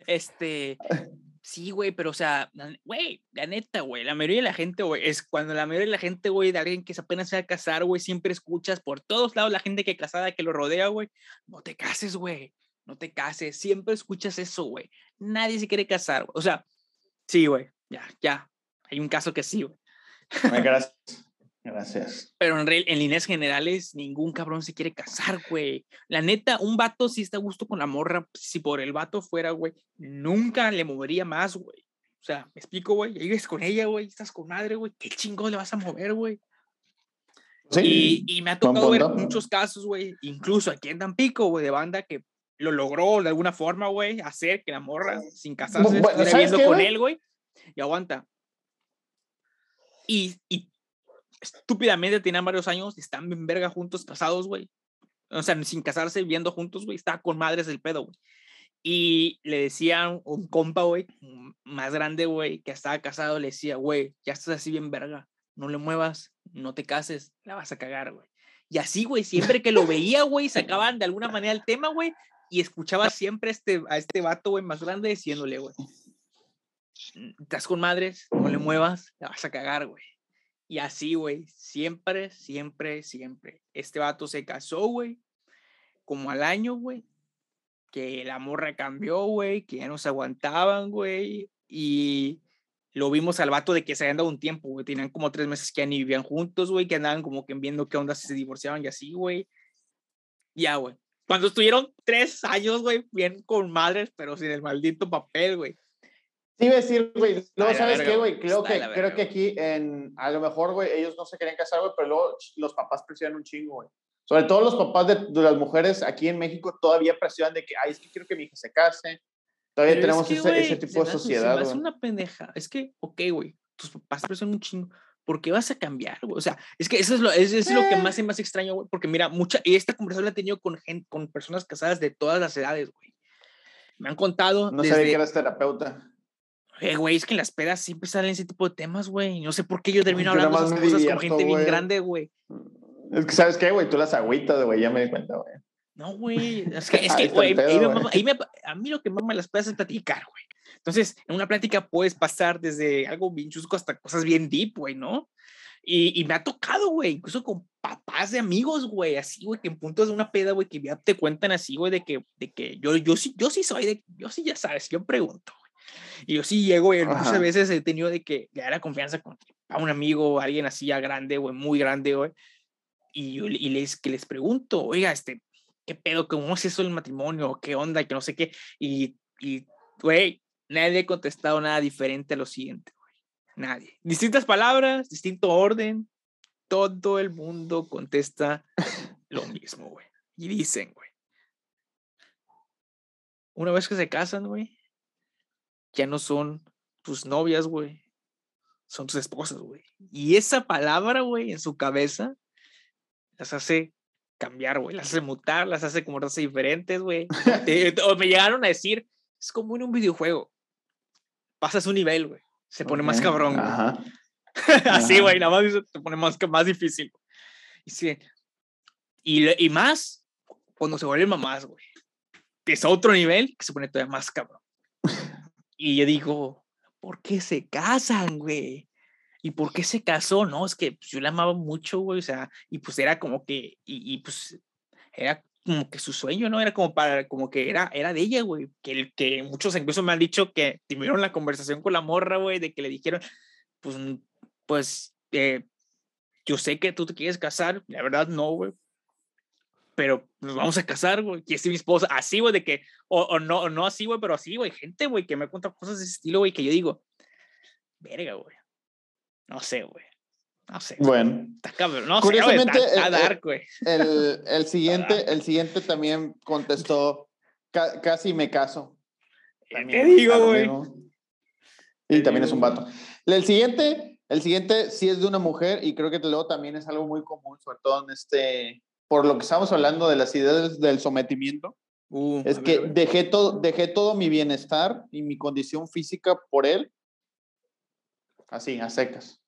Este. Sí, güey, pero o sea, güey, la neta, güey, la mayoría de la gente, güey, es cuando la mayoría de la gente, güey, de alguien que apenas se va a casar, güey, siempre escuchas por todos lados la gente que casada que lo rodea, güey, no te cases, güey, no te cases, siempre escuchas eso, güey, nadie se quiere casar, güey. o sea, sí, güey, ya, ya, hay un caso que sí, güey, Gracias. Gracias. pero en, en líneas generales, ningún cabrón se quiere casar, güey. La neta, un vato sí está a gusto con la morra. Si por el vato fuera, güey, nunca le movería más, güey. O sea, me explico, güey. Vives con ella, güey. Estás con madre, güey. ¿Qué chingón le vas a mover, güey? Sí. Y, y me ha tocado ver muchos casos, güey. Incluso aquí en Tampico, güey, de banda que lo logró de alguna forma, güey, hacer que la morra, sin casarse, bueno, estuviera ¿sabes viendo qué, con él, güey. Y aguanta. Y, y estúpidamente tenían varios años, y están en verga juntos, casados, güey. O sea, sin casarse, viviendo juntos, güey. Está con madres el pedo, güey. Y le decían un compa, güey, más grande, güey, que estaba casado, le decía, güey, ya estás así bien verga, no le muevas, no te cases, la vas a cagar, güey. Y así, güey, siempre que lo veía, güey, sacaban de alguna manera el tema, güey, y escuchaba siempre este, a este vato, güey, más grande diciéndole, güey, "Mm, estás con madres, no le muevas, la vas a cagar, güey. Y así, güey, siempre, siempre, siempre. Este vato se casó, güey, como al año, güey, que la morra cambió, güey, que ya no se aguantaban, güey, y lo vimos al vato de que se habían dado un tiempo, güey, tenían como tres meses que ya ni vivían juntos, güey, que andaban como que viendo qué onda si se divorciaban y así, güey. Ya, güey. Cuando estuvieron tres años, güey, bien con madres, pero sin el maldito papel, güey. Sí, iba a decir, güey. Luego, ¿sabes qué, güey? Creo, que, creo que aquí, en, a lo mejor, güey, ellos no se querían casar, güey, pero luego los papás presionan un chingo, güey. Sobre todo los papás de, las mujeres aquí en México todavía presionan de que, ay, es que quiero que mi hija se case. Todavía tenemos ese, tipo de sociedad. Es una pendeja. Es que, ok, güey, tus papás presionan un chingo. ¿Por qué vas a cambiar, güey? O sea, es que eso es lo, es, es lo que más es más extraño, güey, porque mira, mucha, y esta conversación la he tenido con, gente, con personas casadas de todas las edades, güey. Me han contado. No sabía que eras terapeuta. Eh, güey, es que en las pedas siempre salen ese tipo de temas, güey. No sé por qué yo termino hablando de esas cosas con gente bien grande, güey. Es que, ¿sabes qué, güey? Tú las agüitas, güey, ya me di cuenta, güey. No, güey. Es que, es que güey, a mí lo que me las pedas es platicar, güey. Entonces, en una plática puedes pasar desde algo bien chusco hasta cosas bien deep, güey, ¿no? Y, y, me ha tocado, güey, incluso con papás de amigos, güey, así, güey, que en puntos de una peda, güey, que ya te cuentan así, güey, de que, de que yo, yo, sí, yo sí soy de, yo sí ya sabes, yo pregunto, y yo sí llego y muchas veces he tenido de que le da confianza con a un amigo o alguien así ya grande, güey, muy grande, güey. Y, yo, y les, que les pregunto, oiga, este, ¿qué pedo? ¿Cómo es eso el matrimonio? ¿Qué onda? Que no sé qué. Y, y, güey, nadie ha contestado nada diferente a lo siguiente, güey. Nadie. Distintas palabras, distinto orden. Todo el mundo contesta lo mismo, güey. Y dicen, güey. Una vez que se casan, güey, ya no son tus novias, güey. Son tus esposas, güey. Y esa palabra, güey, en su cabeza, las hace cambiar, güey. Las hace mutar, las hace como comportarse diferentes, güey. o me llegaron a decir, es como en un videojuego. Pasas un nivel, güey. Se pone más cabrón, güey. Así, güey, nada más se pone más, más difícil. Y, sí, y, y más cuando se vuelven mamás, güey. Es otro nivel que se pone todavía más cabrón. Y yo digo, ¿por qué se casan, güey? ¿Y por qué se casó? No, es que pues, yo la amaba mucho, güey, o sea, y pues era como que, y, pues era como que su sueño, ¿no? Era como para, como que era, era de ella, güey, que, que muchos incluso me han dicho que tuvieron la conversación con la morra, güey, de que le dijeron, pues, pues, eh, yo sé que tú te quieres casar, la verdad no, güey, pero nos vamos a casar, güey, que es mi esposa, así, güey, de que, o, o no, no así, güey, pero así, güey, gente, güey, que me cuenta cosas de ese estilo, güey, que yo digo, verga, güey, no sé, güey. No sé. Bueno. Está cabrón. No Curiosamente, sé, está, dark, güey. El, el, siguiente, el siguiente también contestó, casi me caso. También, Te digo, güey. Y también es un vato. El siguiente, el siguiente sí es de una mujer y creo que luego también es algo muy común, sobre todo en este, por lo que estamos hablando de las ideas del sometimiento, uh, es que dejé todo, dejé todo mi bienestar y mi condición física por él, así, a secas.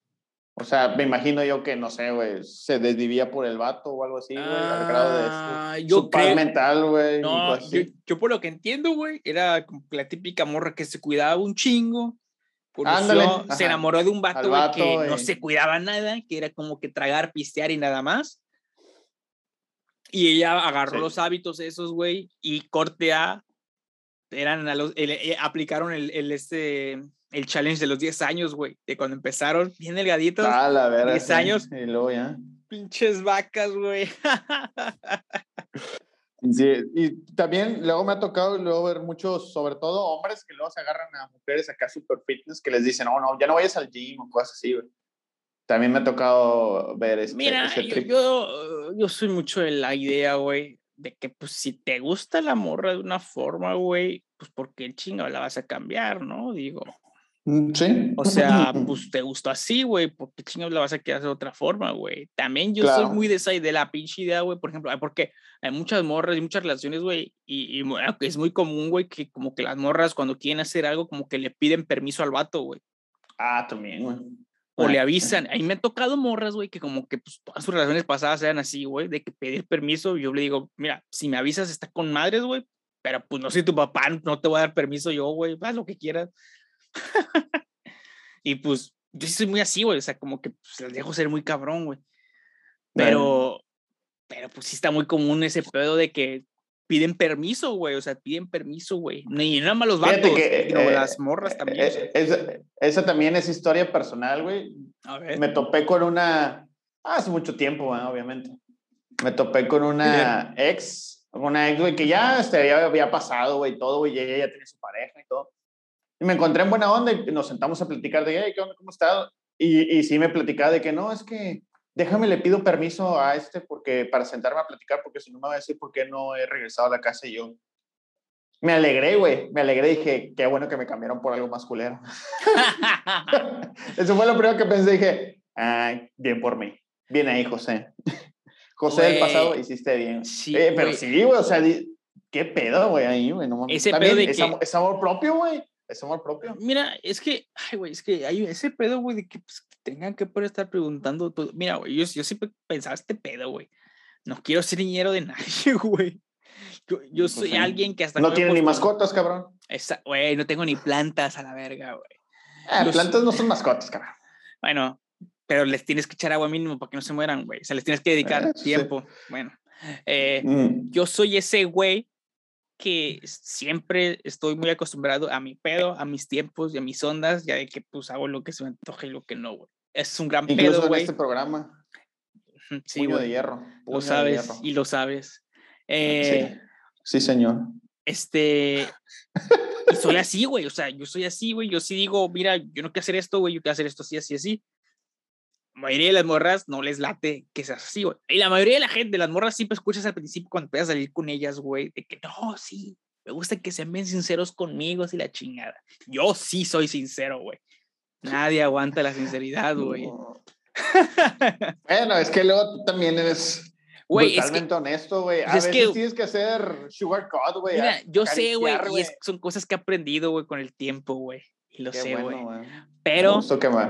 O sea, me imagino yo que, no sé, güey, se desvivía por el vato o algo así, güey, al grado de ah, yo su creo, mental, güey. No, yo, yo, por lo que entiendo, güey, era como la típica morra que se cuidaba un chingo. Eso se enamoró de un vato, güey, que no se cuidaba nada, que era como que tragar, pistear y nada más. Y ella agarró los hábitos esos, güey, y corte A, eran a los, eh, aplicaron el, el, este, el challenge de los 10 años, güey, de cuando empezaron, bien delgaditos, ah, la verdad, 10 años, y luego ya. pinches vacas, güey. sí, y también luego me ha tocado luego ver muchos, sobre todo hombres que luego se agarran a mujeres acá super fitness que les dicen, no, no, ya no vayas al gym o cosas así, güey. También me ha tocado ver este. Mira, yo, yo, soy mucho de la idea, güey, de que pues si te gusta la morra de una forma, güey, pues porque el chingo la vas a cambiar, ¿no? Digo. Mm, sí. O sea, pues te gustó así, güey, porque chingados la vas a quedar de otra forma, güey. También yo soy muy de esa de la pinche idea, güey, por ejemplo, porque hay muchas morras y muchas relaciones, güey, y, y, es muy común, güey, que como que las morras cuando quieren hacer algo, como que le piden permiso al vato, güey. Ah, también, güey o le avisan. Ahí me ha tocado morras, güey, que como que pues, todas sus relaciones pasadas sean así, güey, de que pedir permiso. Yo le digo, mira, si me avisas está con madres, güey, pero pues no soy tu papá, no te voy a dar permiso yo, güey, haz lo que quieras. y pues yo sí soy muy así, güey, o sea, como que pues, les dejo ser muy cabrón, güey. Pero, pero pues sí está muy común ese pedo de que piden permiso, güey, o sea, piden permiso, güey. Ni nada más los vatos, que, eh, las morras eh, también. Eh, esa, también es historia personal, güey. A ver. Me topé con una, hace mucho tiempo, obviamente. Me topé con una ex, una ex, güey, que ya este, había, había pasado, güey, todo, güey, ella ya tiene su pareja y todo. Y me encontré en buena onda y nos sentamos a platicar de, hey, ¿qué onda? ¿Cómo estás? Y, y sí me platicaba de que no, es que déjame, le pido permiso a este porque para sentarme a platicar, porque si no me va a decir por qué no he regresado a la casa y yo. Me alegré, güey. Me alegré y dije, qué bueno que me cambiaron por algo más culero. Eso fue lo primero que pensé. Dije, ay, bien por mí. Bien ahí, José. José del pasado hiciste bien. Sí, eh, pero sí, güey, o sea, qué pedo, güey, ahí, güey. No, ese pedo de que... es, amor propio, güey. Es amor propio. Mira, es que, ay, güey, es que hay ese pedo, güey, de que pues, tengan que poder estar preguntando. Pues, mira, güey, yo, yo siempre pensaba este pedo, güey. No quiero ser niñero de nadie, güey. Yo, yo pues soy alguien que hasta... No tiene ni mascotas, cabrón. Güey, no tengo ni plantas a la verga, güey. Ah, plantas no son mascotas, cabrón. Bueno, pero les tienes que echar agua mínimo para que no se mueran, güey. O sea, les tienes que dedicar eh, tiempo. Bueno, eh, mm. yo soy ese güey que siempre estoy muy acostumbrado a mi pedo, a mis tiempos y a mis ondas, ya de que pues hago lo que se me antoje y lo que no, güey. Es un gran pedo, güey. este programa. Sí, güey. de hierro. Lo sabes y lo sabes. Eh, sí. señor. Este, y soy así, güey, o sea, yo soy así, güey, yo sí digo, mira, yo no quiero hacer esto, güey, yo quiero hacer esto así, así, así. La mayoría de las morras no les late que seas así, güey. Y la mayoría de la gente, las morras, siempre escuchas al principio cuando empiezas a salir con ellas, güey, de que no, sí, me gusta que sean bien sinceros conmigo, así la chingada. Yo sí soy sincero, güey. Nadie aguanta la sinceridad, güey. bueno, es que luego tú también eres Güey, es que, honesto, güey. A veces que, tienes que hacer sugar cut, güey. Mira, yo sé, güey, y son cosas que he aprendido, güey, con el tiempo, güey. Y lo sé, güey. Pero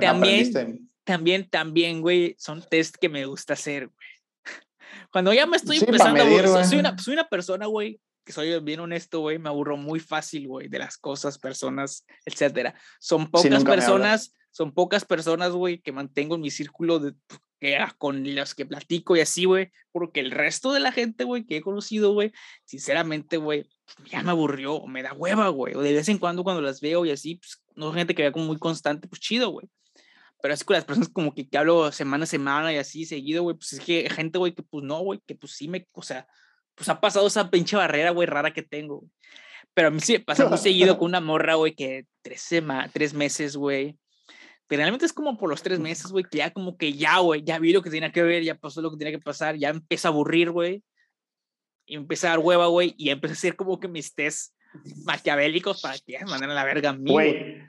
también, también, también, güey, son test que me gusta hacer, güey. Cuando ya me estoy empezando, soy, una, soy una persona, güey, que soy bien honesto, güey, me aburro muy fácil, güey, de las cosas, personas, etcétera. Son pocas personas, son pocas personas, güey, que mantengo en mi círculo de, que, con las que platico y así, güey, porque el resto de la gente, güey, que he conocido, güey, sinceramente, güey, ya me aburrió, me da hueva, güey, o de vez en cuando cuando las veo y así, pues, no gente que vea como muy constante, pues chido, güey. Pero así con las personas como que, que hablo semana a semana y así seguido, güey, pues es que gente, güey, que pues no, güey, que pues sí me, o sea, pues ha pasado esa pinche barrera, güey, rara que tengo. Pero a mí sí pasa muy seguido con una morra, güey, que tres, tres meses, güey, Generalmente es como por los tres meses, güey, que ya como que ya, güey, ya vi lo que tenía que ver, ya pasó lo que tenía que pasar, ya empieza a aburrir, güey. Y empieza a dar hueva, güey, y empieza a hacer como que mis test maquiavélicos para que ya me a la verga a mí, güey.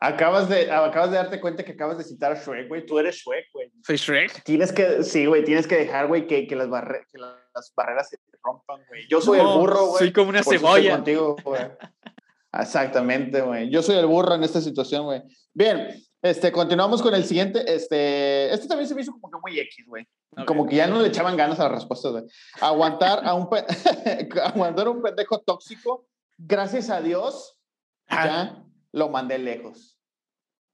Acabas de, acabas de darte cuenta que acabas de citar a Shrek, güey. Tú eres Shrek, güey. Soy Shrek. Tienes que, sí, güey, tienes que dejar, güey, que, que, las que, las barreras se rompan, güey. Yo soy el burro, güey. Soy como una cebolla. Contigo, güey. Exactamente, güey. Yo soy el burro en esta situación, güey. Bien, este, continuamos con el siguiente. Este, este también se me hizo como que muy X, güey. Como que ya no le echaban ganas a las respuestas, güey. Aguantar a un, aguantar un pendejo tóxico, gracias a Dios, ya lo mandé lejos.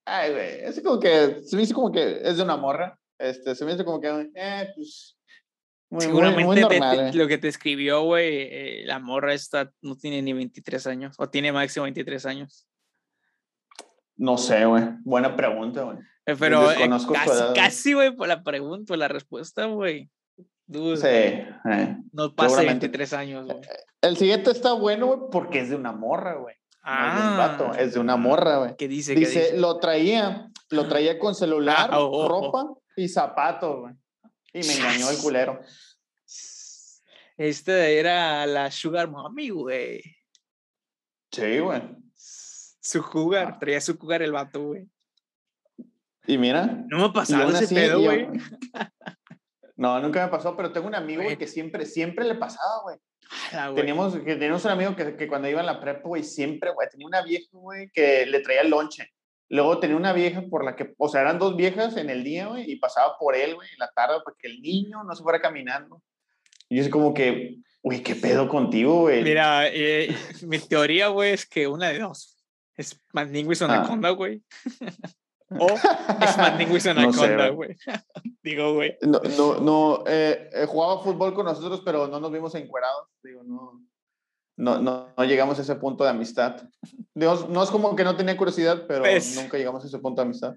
Ay, güey. Es como que, se me hizo como que es de una morra. Este, se me hizo como que, eh, pues. Muy, Seguramente muy, normal, eh. lo que te escribió, güey, eh, la morra esta no tiene ni 23 años, o tiene máximo 23 años. No sé, güey. Buena pregunta, güey. Eh, pero eh, casi, güey, por la pregunta, por la respuesta, güey. sí. No pasa 23 años, güey. El siguiente está bueno, güey, porque es de una morra, güey. Ah. es de un vato, es de una morra, güey. ¿Qué dice? Dice, dice? lo traía, lo traía con celular, ah, oh, oh, oh. ropa y zapatos, güey. Y me engañó el culero. Este era la Sugar Mommy, güey. Sí, güey. Su jugar, ah. traía su jugar el vato, güey. Y mira. No me ha pasado ese pedo, güey. No, nunca me pasó, pero tengo un amigo, güey, que siempre, siempre le pasaba, güey. Teníamos, que teníamos un amigo que, que, cuando iba a la prepa, güey, siempre, güey, tenía una vieja, güey, que le traía el lonche. Luego tenía una vieja por la que, o sea, eran dos viejas en el día, güey, y pasaba por él, güey, en la tarde, porque el niño no se fuera caminando. Y yo es como que, güey, ¿qué pedo contigo, güey? Mira, eh, mi teoría, güey, es que una de dos es Mandinguis Anaconda, ah. güey. o es Mandinguis Anaconda, güey. Digo, güey. No, no, no eh, eh, jugaba fútbol con nosotros, pero no nos vimos encuerados. Digo, no. No, no, no, llegamos a ese punto de amistad. Dios, no es como que no tenía curiosidad, pero pues nunca llegamos a ese punto de amistad.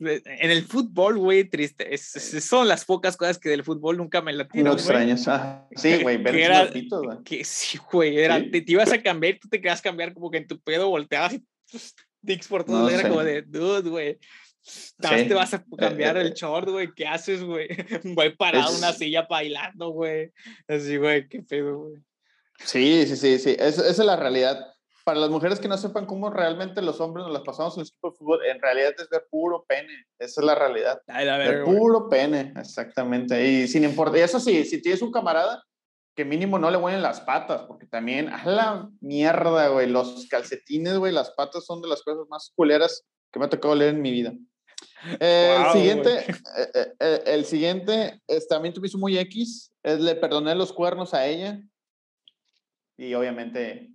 En el fútbol, güey, triste. Es, son las pocas cosas que del fútbol nunca me la tiran. No extrañas. Ah, sí, güey, ver era, Que sí, güey. Era, Te, ibas a cambiar, tú te quedas cambiar como que en tu pedo volteabas y dicks por todos, era como de, dude, güey. te vas a eh, cambiar el short, güey. ¿Qué haces, güey? Güey, parado en una silla bailando, güey. Así, güey, qué pedo, güey. Sí, sí, sí, sí. esa es la realidad para las mujeres que no sepan cómo realmente los hombres nos las pasamos en el equipo de fútbol, en realidad es ver puro pene. Esa es la realidad. ver, puro pene, exactamente. Y sin importar, y eso sí, si tienes un camarada que mínimo no le huelen las patas, porque también, a la mierda, güey, los calcetines, güey, las patas son de las cosas más culeras que me ha tocado leer en mi vida. el siguiente, eh, eh, el siguiente, es, también tuviste muy X, es le perdoné los cuernos a ella. Y obviamente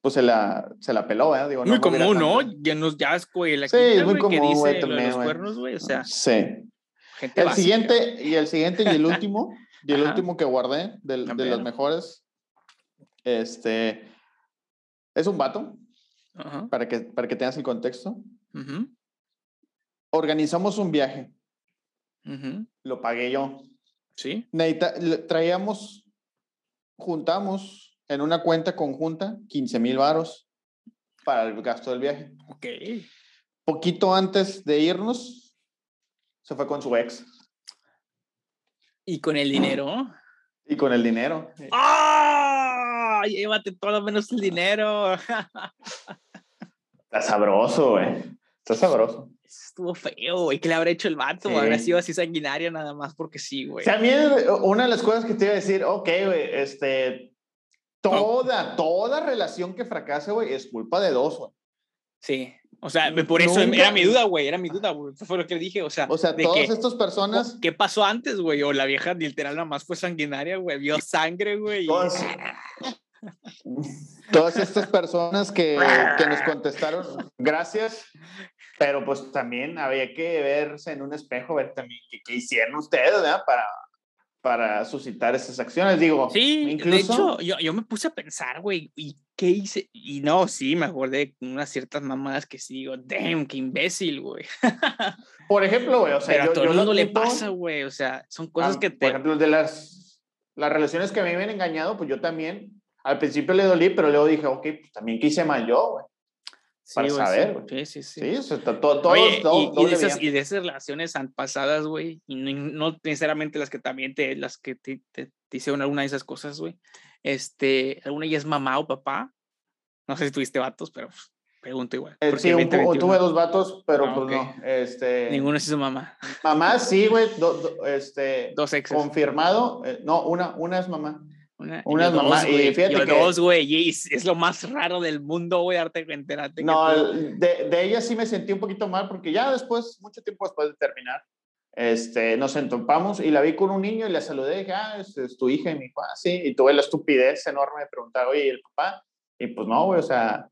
pues se la, se la peló, ¿eh? Digo, muy común, ¿no? Ya nos ya es, güey, la sí, es muy común, que dice güey, también, los cuernos, güey, o sea. Sí. Gente el siguiente, y el siguiente y el último, y el último que guardé de, de los mejores, este, es un vato, para, que, para que tengas el contexto. Organizamos un viaje. Lo pagué yo. Sí. traíamos, juntamos en una cuenta conjunta 15 mil varos para el gasto del viaje. Ok. Poquito antes de irnos, se fue con su ex. ¿Y con el dinero? Y con el dinero. ¡Ah! Llévate todo menos el dinero. Está sabroso, güey. Está sabroso. Estuvo feo, güey. ¿Qué le habrá hecho el vato? Sí. Habrá sido así sanguinario nada más porque sí, güey. También una de las cosas que te iba a decir, ok, güey, este, Toda, toda relación que fracase, güey, es culpa de dos, güey. Sí. O sea, por eso era mi duda, güey, era mi duda, güey. Fue lo que le dije, o sea. O sea, de todas estas personas. ¿Qué pasó antes, güey? O la vieja literal nada más fue sanguinaria, güey. Vio sangre, güey. Todas, todas estas personas que, que nos contestaron, gracias. Pero pues también había que verse en un espejo, ver también qué, qué hicieron ustedes, ¿verdad? Para, para suscitar esas acciones. Digo, sí, incluso... de hecho, yo, yo me puse a pensar, güey, ¿y qué hice? Y no, sí, me acordé de unas ciertas mamadas que sí digo, damn, qué imbécil, güey. Por ejemplo, güey, o sea, Pero a todo el mundo le pasa, güey, o sea, son cosas que te... Por ejemplo, de las, las relaciones que a mí me han engañado, pues yo también, al principio le dolí, pero luego dije, ok, pues también qué hice mal yo, güey para saber. Sí, sí, sí. Sí, sea, todo, todo, y, de esas, y, de esas, relaciones pasadas, güey, y no, necesariamente las que también te, las que te, te, hicieron alguna de esas cosas, güey. Este, alguna ya es mamá o papá. No sé si tuviste vatos, pero pregunto igual. Eh, sí, un, tuve dos vatos, pero ah, pues no. Este, Ninguno es su mamá. Mamá, sí, güey. este, dos exes. Confirmado. Eh, no, una, una es mamá. Una, una mamá, y fíjate que, dos, güey, es lo más raro del mundo, güey, darte cuenta. No, de, de, ella sí me sentí un poquito mal porque ya después, mucho tiempo después de terminar, este, nos entopamos y la vi con un niño y le saludé y dije, ah, es, tu hija y mi papá, sí, y tuve la estupidez enorme de preguntar, oye, ¿y el papá? Y pues no, güey, o sea,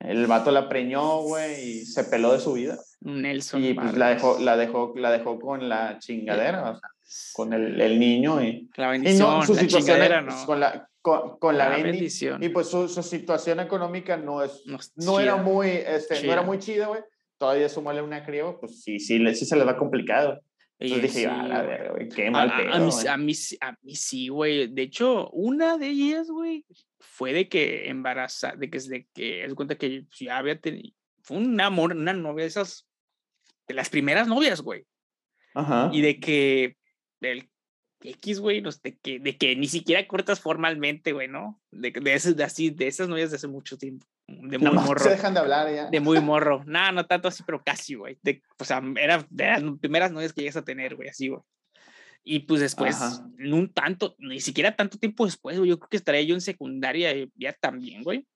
el vato la preñó, güey, y se peló de su vida. Nelson. Y pues la dejó, la, dejó, la dejó con la chingadera, o sea, con el, el niño y... La bendición, y su situación no. Con la, con, la, bendición. Y pues su, su, situación económica no es... No, era muy, este, no era muy chida, güey. Todavía sumarle una crío, pues sí, sí, sí se le va complicado. Entonces dije, a la verga, güey, qué mal a, pedo, a, mí, a, mí, a mí sí, güey. De hecho, una de ellas, güey, fue de que embarazada, de que, de que, es cuenta que ya había tenido, fue un amor, una novia de esas, de las primeras novias, güey. Ajá. Y de que el X, güey, de que, de que ni siquiera cortas formalmente, güey, ¿no? De, de, esas, de, así, de esas novias de hace mucho tiempo. De muy morro. se dejan de hablar ya. De muy morro. Nada, no tanto así, pero casi, güey. O sea, era de las primeras novias que llegas a tener, güey, así, güey. Y pues después, en un tanto, ni siquiera tanto tiempo después, güey, yo creo que estaría yo en secundaria ya también, güey.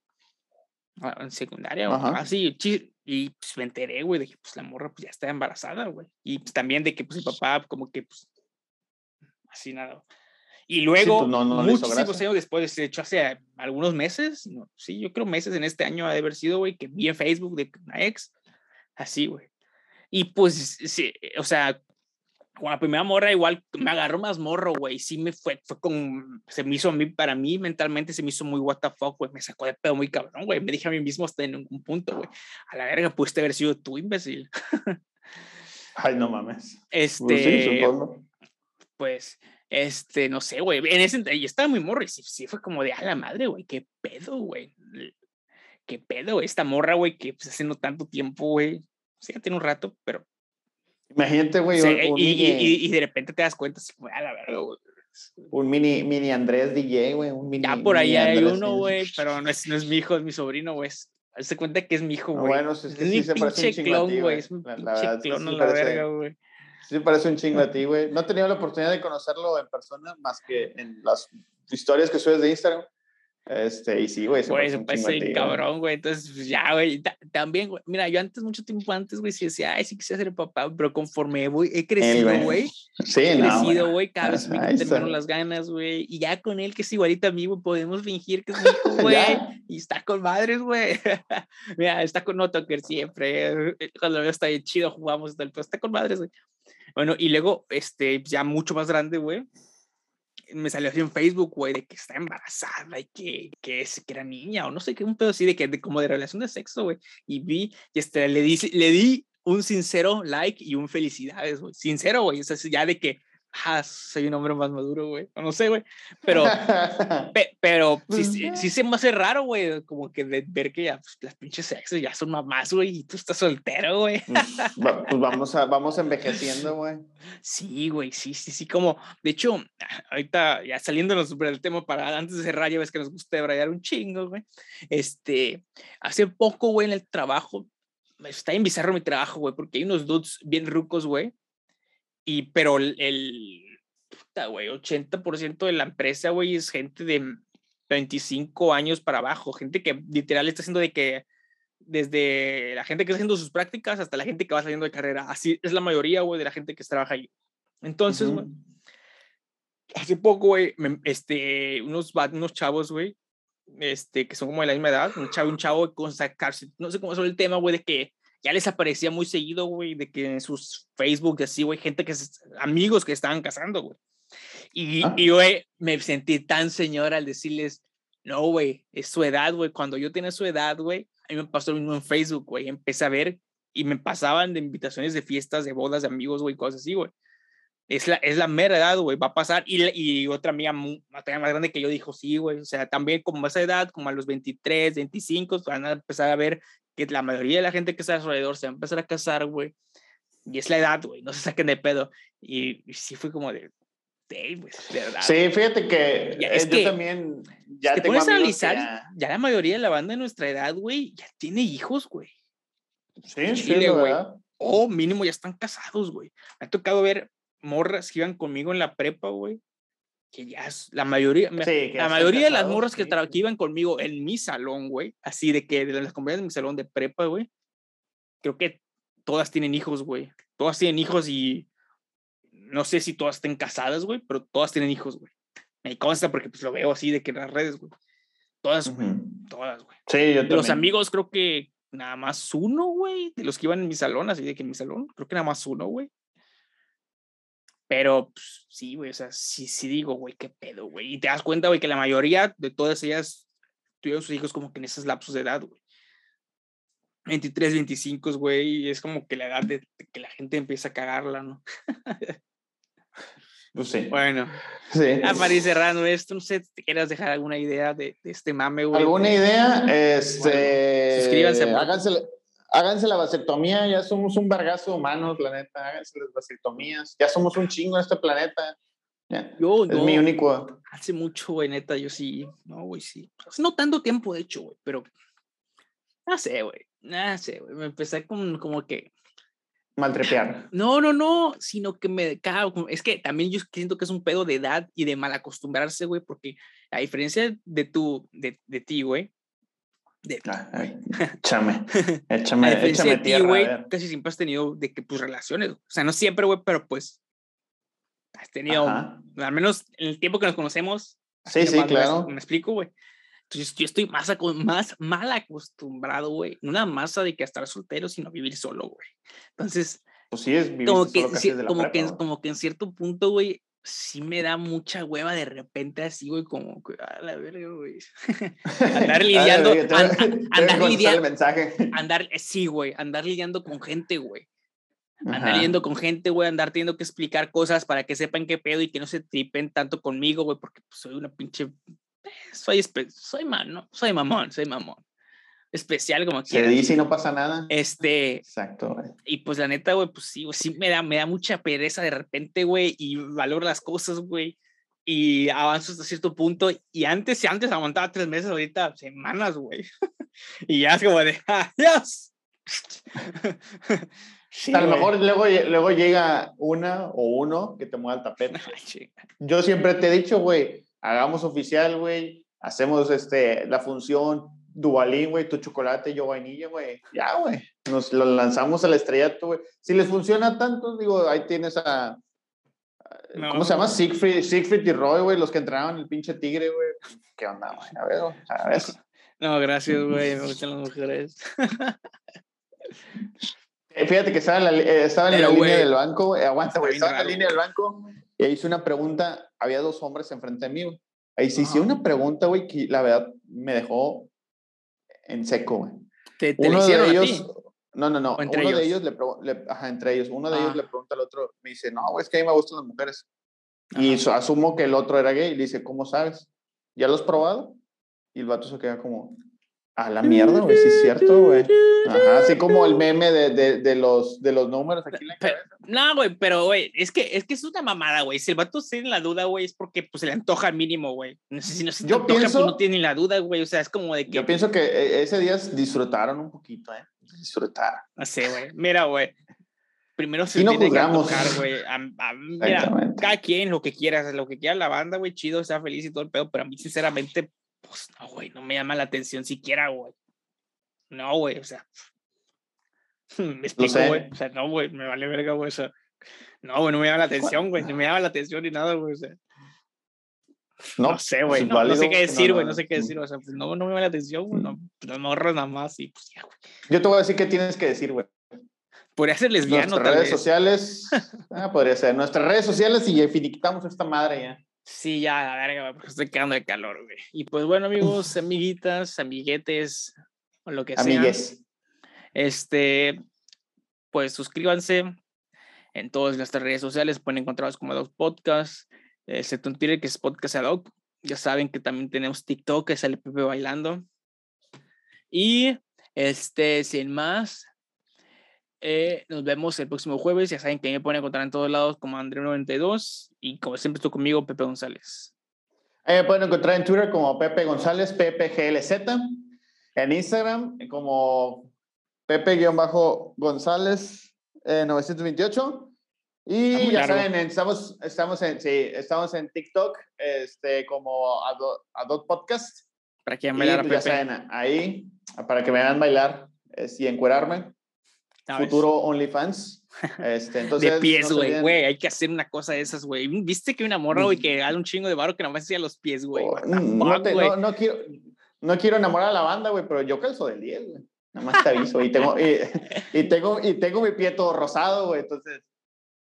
Ah, en secundaria, así, y pues me enteré, güey, de que pues la morra pues ya está embarazada, güey. Y pues, también de que pues el papá como que pues así nada. Y luego, pues, muchísimos años después, de hecho hace algunos meses, sí, yo creo meses en este año ha de haber sido, güey, que vi en Facebook de una ex, así, güey. Y pues, sí, o sea, con la primera morra igual me agarró más morro, güey. Sí me fue, fue con, se me hizo a mí, para mí mentalmente se me hizo muy what the fuck, güey. Me sacó de pedo muy cabrón, güey. Me dije a mí mismo hasta en un punto, güey. A la verga, pudiste haber sido tú, imbécil. Ay, no mames. Pues este, pues, este, no sé, güey. En ese, y estaba muy morro y sí, sí fue como de a la madre, güey. Qué pedo, güey ¿qué pedo? Esta morra, güey, que pues, haciendo tanto tiempo, güey. Sí, ya tiene un rato, pero. Imagínate, güey. y, y, de repente te das cuenta, así, güey, a la verga, güey. Un mini, mini Andrés DJ, güey. Un mini, ya por ahí hay uno, güey, pero no es, no es mi hijo, es mi sobrino, güey. Se cuenta que es mi hijo, ah, güey. Bueno, es, es mi se pinche clon, güey. Es un pinche clon a la verga, güey. Sí, parece un chingo a ti, güey. No he tenido la oportunidad de conocerlo en persona más que en las historias que subes de Instagram. Este, y sí, güey. Güey, se parece cabrón, güey. Entonces, pues, ya, güey. También, güey. Mira, yo antes, mucho tiempo antes, güey, sí decía, ay, sí quisiera ser papá, pero conforme voy, he crecido, güey. Sí, he crecido, güey. Cada vez me menos las ganas, güey. Y ya con él, que es igualito a mí, güey, podemos fingir que es mi hijo, güey. y está con madres, güey. Mira, está con Otoker siempre. Cuando veo está bien chido, jugamos, pero está con madres, güey. Bueno, y luego, este, ya mucho más grande, güey me salió así en Facebook, güey, de que está embarazada y que, que, es, que era niña o no sé qué, un pedo así de que de, como de relación de sexo, güey. Y vi, y este, le di, le di un sincero like y un felicidades, güey. Sincero, güey. O sea, ya de que ah, soy un hombre más maduro, güey. No sé, güey. Pero, pero sí, sí, sí, se me hace raro, güey, como que de ver que ya pues, las pinches sexos ya son mamás, güey, y tú estás soltero, güey. pues vamos, a, vamos envejeciendo, güey. Sí, güey, sí, sí, sí, como, de hecho, ahorita ya saliéndonos sobre el tema para antes de cerrar, ya ves que nos gusta brayar un chingo, güey. Este, hace poco, güey, en el trabajo, está en bizarro mi trabajo, güey, porque hay unos dudes bien rucos, güey, y, pero el, el puta, güey, 80% de la empresa, güey, es gente de 25 años para abajo, gente que literal está haciendo de que desde la gente que está haciendo sus prácticas hasta la gente que va saliendo de carrera. Así es la mayoría, güey, de la gente que trabaja ahí. Entonces, güey, hace poco, güey, este, unos, unos chavos, güey, este, que son como de la misma edad, un chavo, un chavo con sacarse, no sé cómo es el tema, güey, de que ya les aparecía muy seguido, güey, de que en sus Facebook, así, güey, gente que es, amigos que estaban casando, güey. Y, ah. y, güey, me sentí tan señora al decirles, no, güey, es su edad, güey. Cuando yo tenía su edad, güey, a mí me pasó lo mismo en Facebook, güey. Empecé a ver y me pasaban de invitaciones de fiestas, de bodas, de amigos, güey, cosas así, güey. Es la, es la mera edad, güey, va a pasar. Y, y otra amiga más grande que yo dijo, sí, güey. O sea, también como a esa edad, como a los 23, 25, van a empezar a ver que la mayoría de la gente que está alrededor se va a empezar a casar, güey. Y es la edad, güey, no se saquen de pedo. Y, sí fue como de, verdad. Sí, fíjate que es yo también ya te pones a analizar, ya... la mayoría de la banda de nuestra edad, güey, ya tiene hijos, güey. Sí, sí, güey. O mínimo ya están casados, güey. Me ha tocado ver morras que iban conmigo en la prepa, güey, que ya es la mayoría, la mayoría de las morras que, que, iban conmigo en mi salón, güey, así de que de las compañeras de mi salón de prepa, güey, creo que todas tienen hijos, güey. Todas tienen hijos y no sé si todas estén casadas, güey, pero todas tienen hijos, güey. Me consta porque pues lo veo así de que en las redes, güey. Todas, güey. Todas, güey. Sí, yo De los amigos creo que nada más uno, güey, de los que iban en mi salón, así de que en mi salón, creo que nada más uno, güey. Pero pues, sí, güey, o sea, sí, sí digo, güey, qué pedo, güey. Y te das cuenta, güey, que la mayoría de todas ellas tuvieron sus hijos como que en esos lapsos de edad, güey. 23, 25, güey, y es como que la edad de, que la gente empieza a cagarla, ¿no? pues sí. Bueno, sí. a París cerrando esto, no sé, ¿te quieras dejar alguna idea de, de este mame, güey? ¿Alguna idea? Este, suscríbanse. Háganse, háganse la vasectomía, ya somos un vergazo humanos, la neta, háganse las vasectomías, ya somos un chingo en este planeta. Yo, es mi único. Hace mucho, güey, neta, yo sí, no, güey, sí. No tanto tiempo, de hecho, güey, pero no sé, güey, no sé, güey, me empecé con, como que... Maltrepear. No, no, no, sino que me cago. Es que también yo siento que es un pedo de edad y de mal acostumbrarse, güey, porque a diferencia de tu, de, de ti, güey, de, échame, échame, échame tierra. güey, casi siempre has tenido de que, pues, relaciones. O sea, no siempre, güey, pero pues has tenido, al menos en el tiempo que nos conocemos. Sí, sí, claro. Me explico, güey. Entonces, yo estoy más, más mal acostumbrado, güey. No nada más de que estar soltero, sino vivir solo, güey. Entonces, pues sí, es vivir como que, como, que, como que en cierto punto, güey, sí me da mucha hueva de repente así, güey, como que, a la verga, güey. andar lidiando, andar lidiando, andar, sí, güey, andar lidiando con gente, güey. Andar lidiando con gente, güey, andar teniendo que explicar cosas para que sepan qué pedo y que no se tripen tanto conmigo, güey, porque pues, soy una pinche, eh, soy, soy man, ¿no? Soy mamón, soy mamón. Especial, como Se dice y no pasa nada. Este. Exacto, güey. Y pues la neta, güey, pues sí, güey, sí me da, me da mucha pereza de repente, güey, y valoro las cosas, güey. Y avanzo hasta cierto punto. Y antes, si antes aguantaba tres meses, ahorita semanas, güey. y ya es como de, adiós. Sí, a lo mejor luego, luego llega una o uno que te mueva el tapete. Yo siempre te he dicho, güey, hagamos oficial, güey, hacemos este, la función Duvalín, güey, tu chocolate, yo vainilla, güey. Ya, güey. Nos lo lanzamos a la estrellato, güey. Si les funciona tanto, digo, ahí tienes a. ¿Cómo se llama? Siegfried, Siegfried y Roy, güey, los que entraron el pinche tigre, güey. ¿Qué onda, güey? A ver, a ver. No, gracias, güey. Me gustan las mujeres. Eh, fíjate que estaba en la, eh, estaba en la línea del banco, aguanta, güey, estaba en la línea del banco y hice una pregunta, había dos hombres enfrente de mí, güey. Ahí sí hice una pregunta, güey, que la verdad me dejó en seco, güey. ¿Te, te uno de ellos, no, no, no, uno de ellos le, le, ajá, entre ellos, uno de ellos ah. le pregunta al otro, me dice, no, es que a mí me gustan las mujeres. Y asumo que el otro era gay y le dice, ¿cómo sabes? ¿Ya lo has probado? Y el vato se queda como, a la mierda, güey, sí es cierto, güey. Ajá, así como el meme de, de, de, los, de los números aquí en la cabeza. No, güey, pero, güey, es que, es que es una mamada, güey. Si el vato tiene la duda, güey, es porque pues, se le antoja al mínimo, güey. No sé si no se yo antoja, pienso, pues, no tiene la duda, güey. O sea, es como de que... Yo pienso que eh, ese día disfrutaron un poquito, ¿eh? Disfrutaron. No sé, güey. Mira, güey. Primero se y no tiene que antojar, güey. Mira, cada quien lo que quiera, lo que quiera la banda, güey, chido, sea feliz y todo el pedo, pero a mí, sinceramente, pues no, güey, no me llama la atención siquiera, güey. No, güey, o sea. Me explico, güey. O sea, no, güey, me vale verga, güey. O sea, no, güey, no me llama la atención, güey. No me llama la atención ni nada, güey. O sea. No, sé, güey. Pues no, sé qué decir, güey. No, sé qué decir. O sea, pues no, no me llama la atención, güey. No, me ahorro nada más y pues ya, güey. Yo te voy a decir qué tienes que decir, güey. Podría ser lesbiano, Nuestras redes sociales. ah, podría ser. Nuestras redes sociales y finiquitamos esta madre ya. Sí, ya, la verga, porque estoy quedando de calor, güey. Y pues bueno, amigos, amiguitas, amiguetes, o lo que Amigues. sea. Este, pues suscríbanse en todas nuestras redes sociales, pueden encontrarnos como Doc Podcast, excepto en Twitter que es Podcast Ad Ya saben que también tenemos TikTok, que sale Pepe bailando. Y este, sin más, eh, nos vemos el próximo jueves. Ya saben que me pueden encontrar en todos lados como André92 y como siempre estoy conmigo, Pepe González. me pueden encontrar en Twitter como Pepe González, PPGLZ. En Instagram como Pepe-González 928. Eh, y ya saben, estamos, estamos, en, sí, estamos en TikTok este, como Adot, Adot Podcast. Para que bailar pues, ahí, para que me vean bailar y encuerarme. Futuro OnlyFans. Este, entonces, de pies, güey, güey, hay que hacer una cosa de esas, güey. ¿Viste que una morra, güey, que haga un chingo de barro que nada más hacía los pies, güey? Oh, no, no, no, quiero, no quiero enamorar a la banda, güey, pero yo calzo del 10, güey. Nada más te aviso. Y tengo, y, tengo, y tengo mi pie todo rosado, güey. Entonces,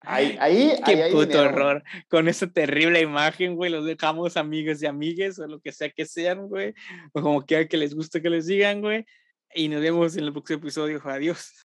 ahí, ahí, Qué puto horror. Con esa terrible imagen, güey, los dejamos amigos y amigues o lo que sea que sean, güey. O como quiera que les guste que les digan, güey. Y nos vemos en el próximo episodio. Adiós.